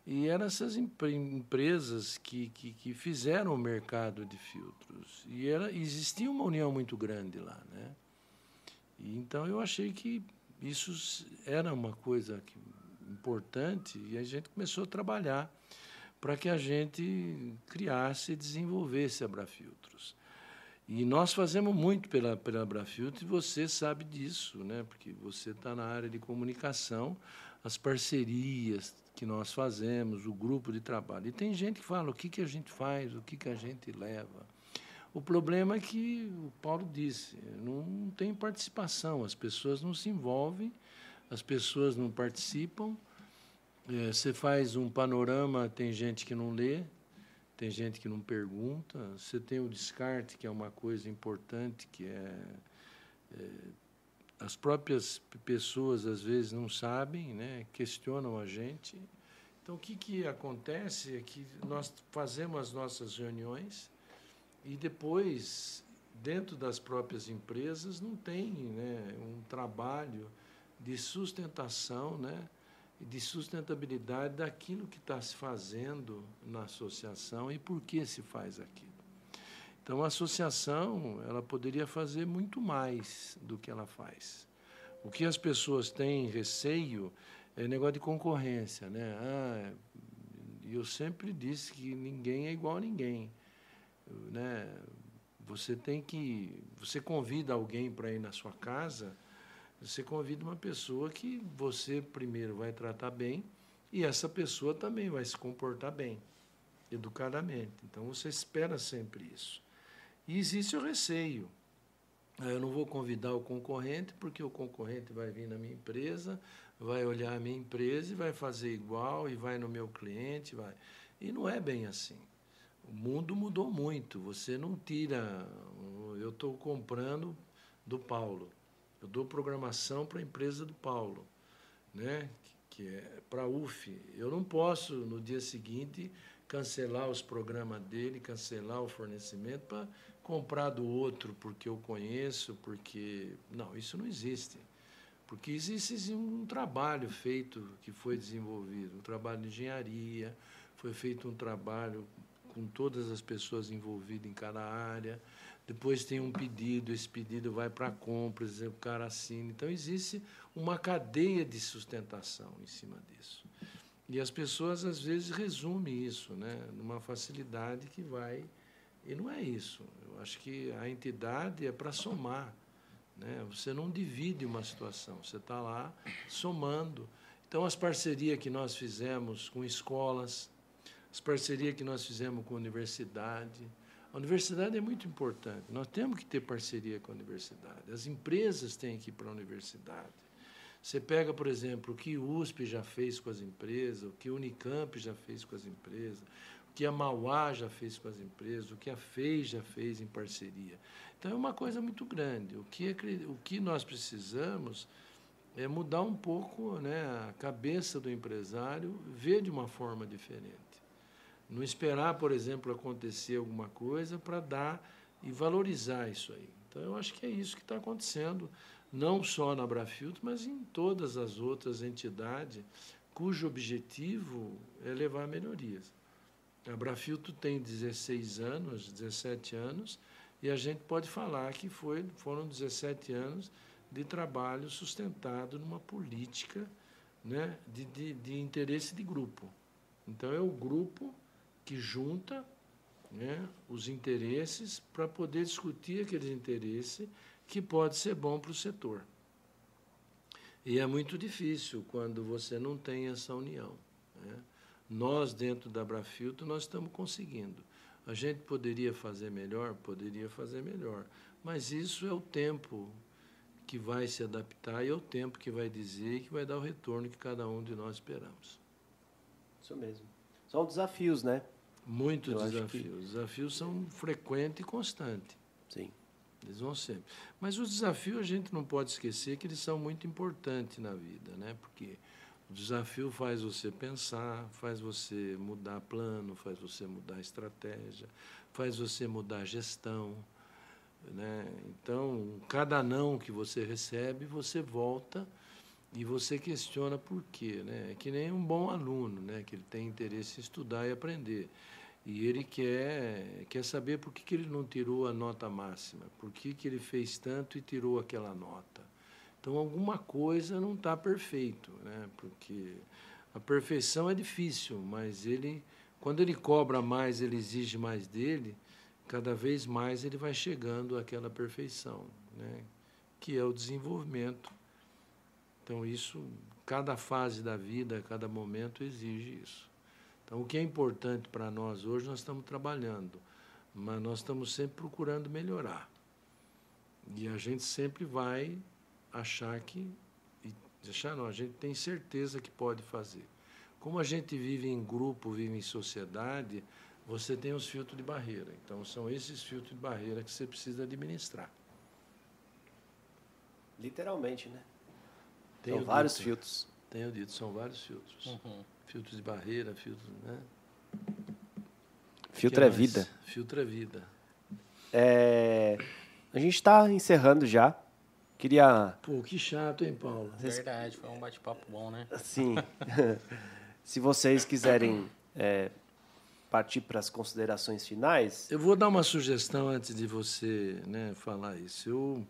E eram essas empresas que, que, que, fizeram o mercado de filtros. E era, existia uma união muito grande lá. Né? E, então eu achei que isso era uma coisa que, importante e a gente começou a trabalhar para que a gente criasse e desenvolvesse a Brafiltros. E nós fazemos muito pela, pela Abrafiltro e você sabe disso, né? porque você está na área de comunicação, as parcerias que nós fazemos, o grupo de trabalho. E tem gente que fala o que, que a gente faz, o que, que a gente leva. O problema é que o Paulo disse, não tem participação, as pessoas não se envolvem, as pessoas não participam. É, você faz um panorama, tem gente que não lê, tem gente que não pergunta. Você tem o descarte, que é uma coisa importante, que é, é as próprias pessoas às vezes não sabem, né? questionam a gente. Então, o que, que acontece é que nós fazemos as nossas reuniões e depois, dentro das próprias empresas, não tem né, um trabalho de sustentação, né, de sustentabilidade daquilo que está se fazendo na associação e por que se faz aquilo. Então, a associação ela poderia fazer muito mais do que ela faz. O que as pessoas têm receio é negócio de concorrência. Né? Ah, eu sempre disse que ninguém é igual a ninguém né? Você tem que, você convida alguém para ir na sua casa, você convida uma pessoa que você primeiro vai tratar bem e essa pessoa também vai se comportar bem, educadamente. Então você espera sempre isso. E existe o receio. Ah, eu não vou convidar o concorrente porque o concorrente vai vir na minha empresa, vai olhar a minha empresa e vai fazer igual e vai no meu cliente, vai. E não é bem assim. O mundo mudou muito. Você não tira. Eu estou comprando do Paulo. Eu dou programação para a empresa do Paulo, né? que é para a UF. Eu não posso, no dia seguinte, cancelar os programas dele, cancelar o fornecimento para comprar do outro porque eu conheço, porque. Não, isso não existe. Porque existe um trabalho feito que foi desenvolvido, um trabalho de engenharia, foi feito um trabalho com todas as pessoas envolvidas em cada área. Depois tem um pedido, esse pedido vai para a compra, o cara assina. Então, existe uma cadeia de sustentação em cima disso. E as pessoas, às vezes, resumem isso né, numa facilidade que vai. E não é isso. Eu acho que a entidade é para somar. Né? Você não divide uma situação, você está lá somando. Então, as parcerias que nós fizemos com escolas, as parcerias que nós fizemos com a universidade. A universidade é muito importante. Nós temos que ter parceria com a universidade. As empresas têm que ir para a universidade. Você pega, por exemplo, o que o USP já fez com as empresas, o que o Unicamp já fez com as empresas, que a Mauá já fez com as empresas, o que a FEI já fez em parceria. Então é uma coisa muito grande. O que, o que nós precisamos é mudar um pouco né, a cabeça do empresário, ver de uma forma diferente. Não esperar, por exemplo, acontecer alguma coisa para dar e valorizar isso aí. Então, eu acho que é isso que está acontecendo, não só na Brafilto, mas em todas as outras entidades cujo objetivo é levar melhorias. A Brafilto tem 16 anos, 17 anos, E a gente pode falar que foi, foram 17 anos de trabalho sustentado numa política né, de, de, de interesse de grupo. Então, é o grupo que junta né, os interesses para poder discutir aqueles interesses que pode ser bom para o setor. E é muito difícil quando você não tem essa união. Nós, dentro da Brafilto, nós estamos conseguindo. A gente poderia fazer melhor? Poderia fazer melhor. Mas isso é o tempo que vai se adaptar e é o tempo que vai dizer e que vai dar o retorno que cada um de nós esperamos. Isso mesmo. São desafios, né? Muitos Eu desafios. Os desafios são frequentes e constantes. Sim. Eles vão sempre. Mas os desafios a gente não pode esquecer que eles são muito importantes na vida, né? Porque o desafio faz você pensar, faz você mudar plano, faz você mudar estratégia, faz você mudar gestão. Né? Então, cada não que você recebe, você volta e você questiona por quê. Né? É que nem um bom aluno, né? que ele tem interesse em estudar e aprender. E ele quer, quer saber por que, que ele não tirou a nota máxima, por que, que ele fez tanto e tirou aquela nota. Então, alguma coisa não está perfeito, né? porque a perfeição é difícil, mas ele, quando ele cobra mais, ele exige mais dele, cada vez mais ele vai chegando àquela perfeição, né? que é o desenvolvimento. Então, isso, cada fase da vida, cada momento exige isso. Então, o que é importante para nós hoje, nós estamos trabalhando, mas nós estamos sempre procurando melhorar. E a gente sempre vai achar que. Achar não, a gente tem certeza que pode fazer. Como a gente vive em grupo, vive em sociedade, você tem os filtros de barreira. Então, são esses filtros de barreira que você precisa administrar. Literalmente, né? Tenho são vários dito, filtros. Tenho dito, são vários filtros. Uhum filtros de barreira, filtros, né? Filtro é vida. Filtro é vida. É, a gente está encerrando já. Queria. Pô, que chato, hein, Paulo? Verdade, foi um bate-papo bom, né? Sim. Se vocês quiserem é, partir para as considerações finais. Eu vou dar uma sugestão antes de você né, falar isso. Eu,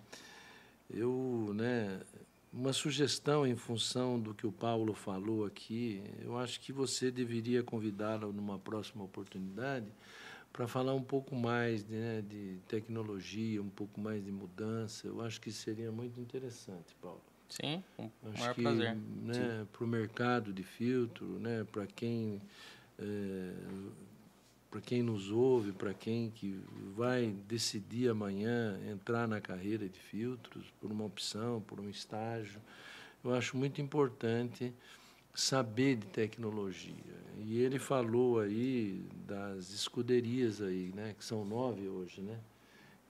eu né, uma sugestão em função do que o Paulo falou aqui, eu acho que você deveria convidá-lo numa próxima oportunidade para falar um pouco mais né, de tecnologia, um pouco mais de mudança. Eu acho que seria muito interessante, Paulo. Sim, um maior que, prazer. Né, para o mercado de filtro, né, para quem é, para quem nos ouve, para quem que vai decidir amanhã entrar na carreira de filtros por uma opção, por um estágio, eu acho muito importante saber de tecnologia. E ele falou aí das escuderias aí, né, que são nove hoje, né,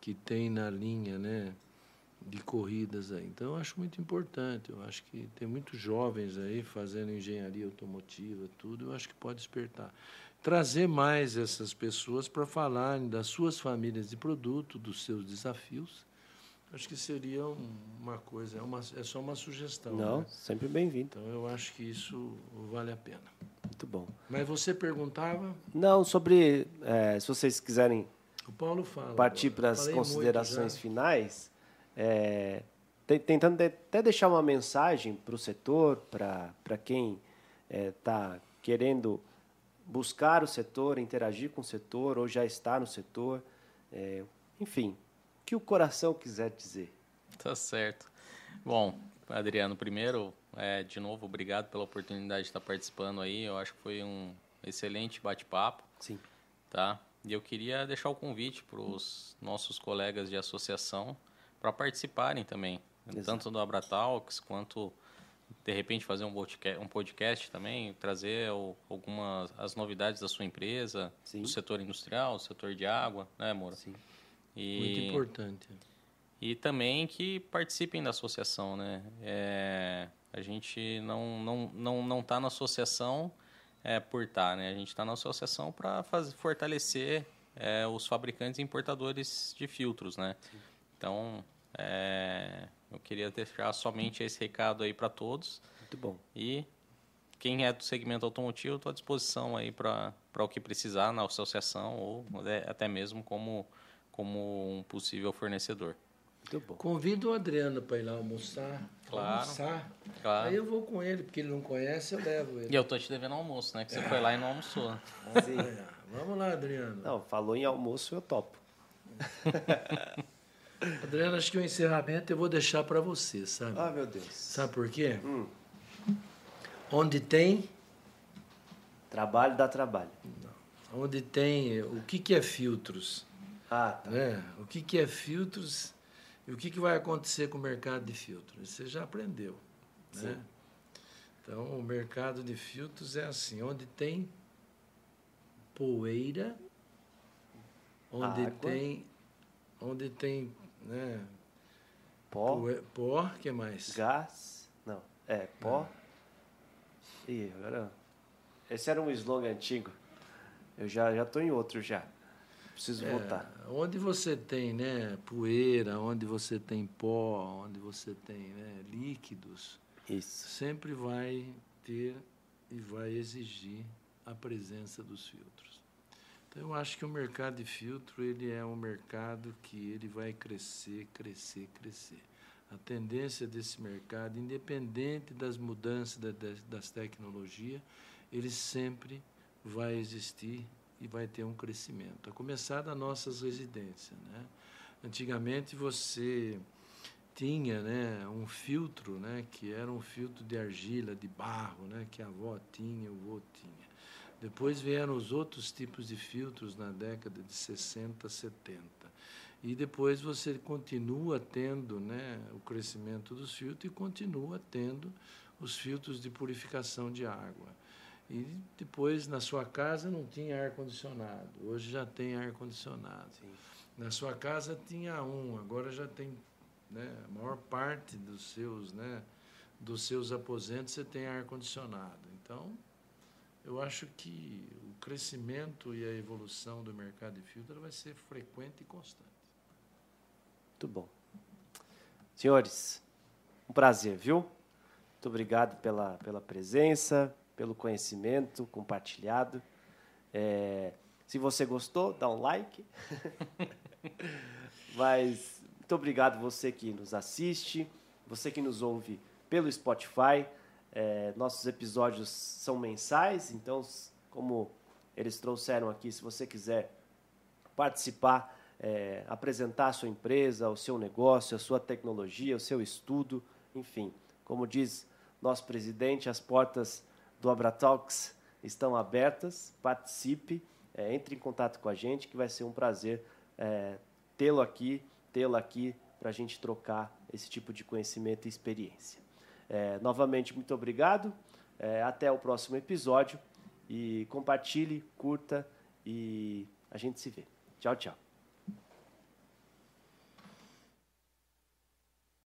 que tem na linha, né, de corridas aí. Então eu acho muito importante. Eu acho que tem muitos jovens aí fazendo engenharia automotiva, tudo. Eu acho que pode despertar trazer mais essas pessoas para falarem das suas famílias de produto, dos seus desafios. Acho que seria uma coisa, é, uma, é só uma sugestão. Não, né? sempre bem-vindo. Então eu acho que isso vale a pena. Muito bom. Mas você perguntava? Não, sobre é, se vocês quiserem o Paulo fala, partir para as considerações finais, é, tentando até deixar uma mensagem para o setor, para quem está é, querendo buscar o setor, interagir com o setor ou já está no setor. É, enfim, que o coração quiser dizer. Tá certo. Bom, Adriano, primeiro, é, de novo, obrigado pela oportunidade de estar participando aí. Eu acho que foi um excelente bate-papo. Sim. Tá? E eu queria deixar o convite para os nossos colegas de associação para participarem também, Exato. tanto do Abratalks quanto de repente fazer um podcast, um podcast também, trazer algumas as novidades da sua empresa, Sim. do setor industrial, do setor de água, né, Moura? Sim. E, Muito importante. E também que participem da associação, né? É, a gente não não não não está na associação é, por estar, tá, né? A gente está na associação para fortalecer é, os fabricantes e importadores de filtros, né? Sim. Então, é, eu queria deixar somente esse recado aí para todos. Muito bom. E quem é do segmento automotivo, estou à disposição aí para o que precisar na associação ou até mesmo como como um possível fornecedor. Muito bom. Convido o Adriano para ir lá almoçar. Claro. Almoçar. Claro. Aí eu vou com ele, porque ele não conhece, eu levo ele. E eu tô te devendo almoço, né? Que você foi lá e não almoçou. Sim. É, vamos lá, Adriano. Não, falou em almoço, eu topo. Adriano, acho que o encerramento eu vou deixar para você, sabe? Ah, meu Deus. Sabe por quê? Hum. Onde tem. Trabalho dá trabalho. Onde tem. O que, que é filtros? Ah, tá. Né? O que, que é filtros e o que, que vai acontecer com o mercado de filtros? Você já aprendeu. Né? Então, o mercado de filtros é assim: onde tem poeira, onde Água. tem. Onde tem. Né? Pó, Poe- Pó, que mais? gás. Não, é pó. Ih, agora. Esse era um slogan antigo. Eu já, já tô em outro já. Preciso É, voltar. onde você tem né, poeira, onde você tem pó, onde você tem né, líquidos, Isso. sempre vai ter e vai exigir a presença dos filtros. Então, eu acho que o mercado de filtro ele é um mercado que ele vai crescer, crescer, crescer. A tendência desse mercado, independente das mudanças da- das, das tecnologias, ele sempre vai existir e vai ter um crescimento. A começar das nossas residências. Né? Antigamente você tinha né, um filtro, né, que era um filtro de argila, de barro, né, que a avó tinha, o avô tinha. Depois vieram os outros tipos de filtros na década de 60, 70. E depois você continua tendo né, o crescimento dos filtros e continua tendo os filtros de purificação de água. E depois, na sua casa, não tinha ar-condicionado. Hoje já tem ar-condicionado. Na sua casa tinha um, agora já tem né, a maior parte dos seus, né, dos seus aposentos você tem ar condicionado. Então, eu acho que o crescimento e a evolução do mercado de filtro vai ser frequente e constante. Muito bom. Senhores, um prazer, viu? Muito obrigado pela, pela presença, pelo conhecimento compartilhado. É, se você gostou, dá um like. Mas muito obrigado você que nos assiste, você que nos ouve pelo Spotify. É, nossos episódios são mensais, então, como eles trouxeram aqui, se você quiser participar, é, apresentar a sua empresa, o seu negócio, a sua tecnologia, o seu estudo, enfim. Como diz nosso presidente, as portas do Abratalks estão abertas. Participe, é, entre em contato com a gente, que vai ser um prazer é, tê-lo aqui, tê-la aqui, para a gente trocar esse tipo de conhecimento e experiência. É, novamente, muito obrigado. É, até o próximo episódio. E compartilhe, curta e a gente se vê. Tchau, tchau.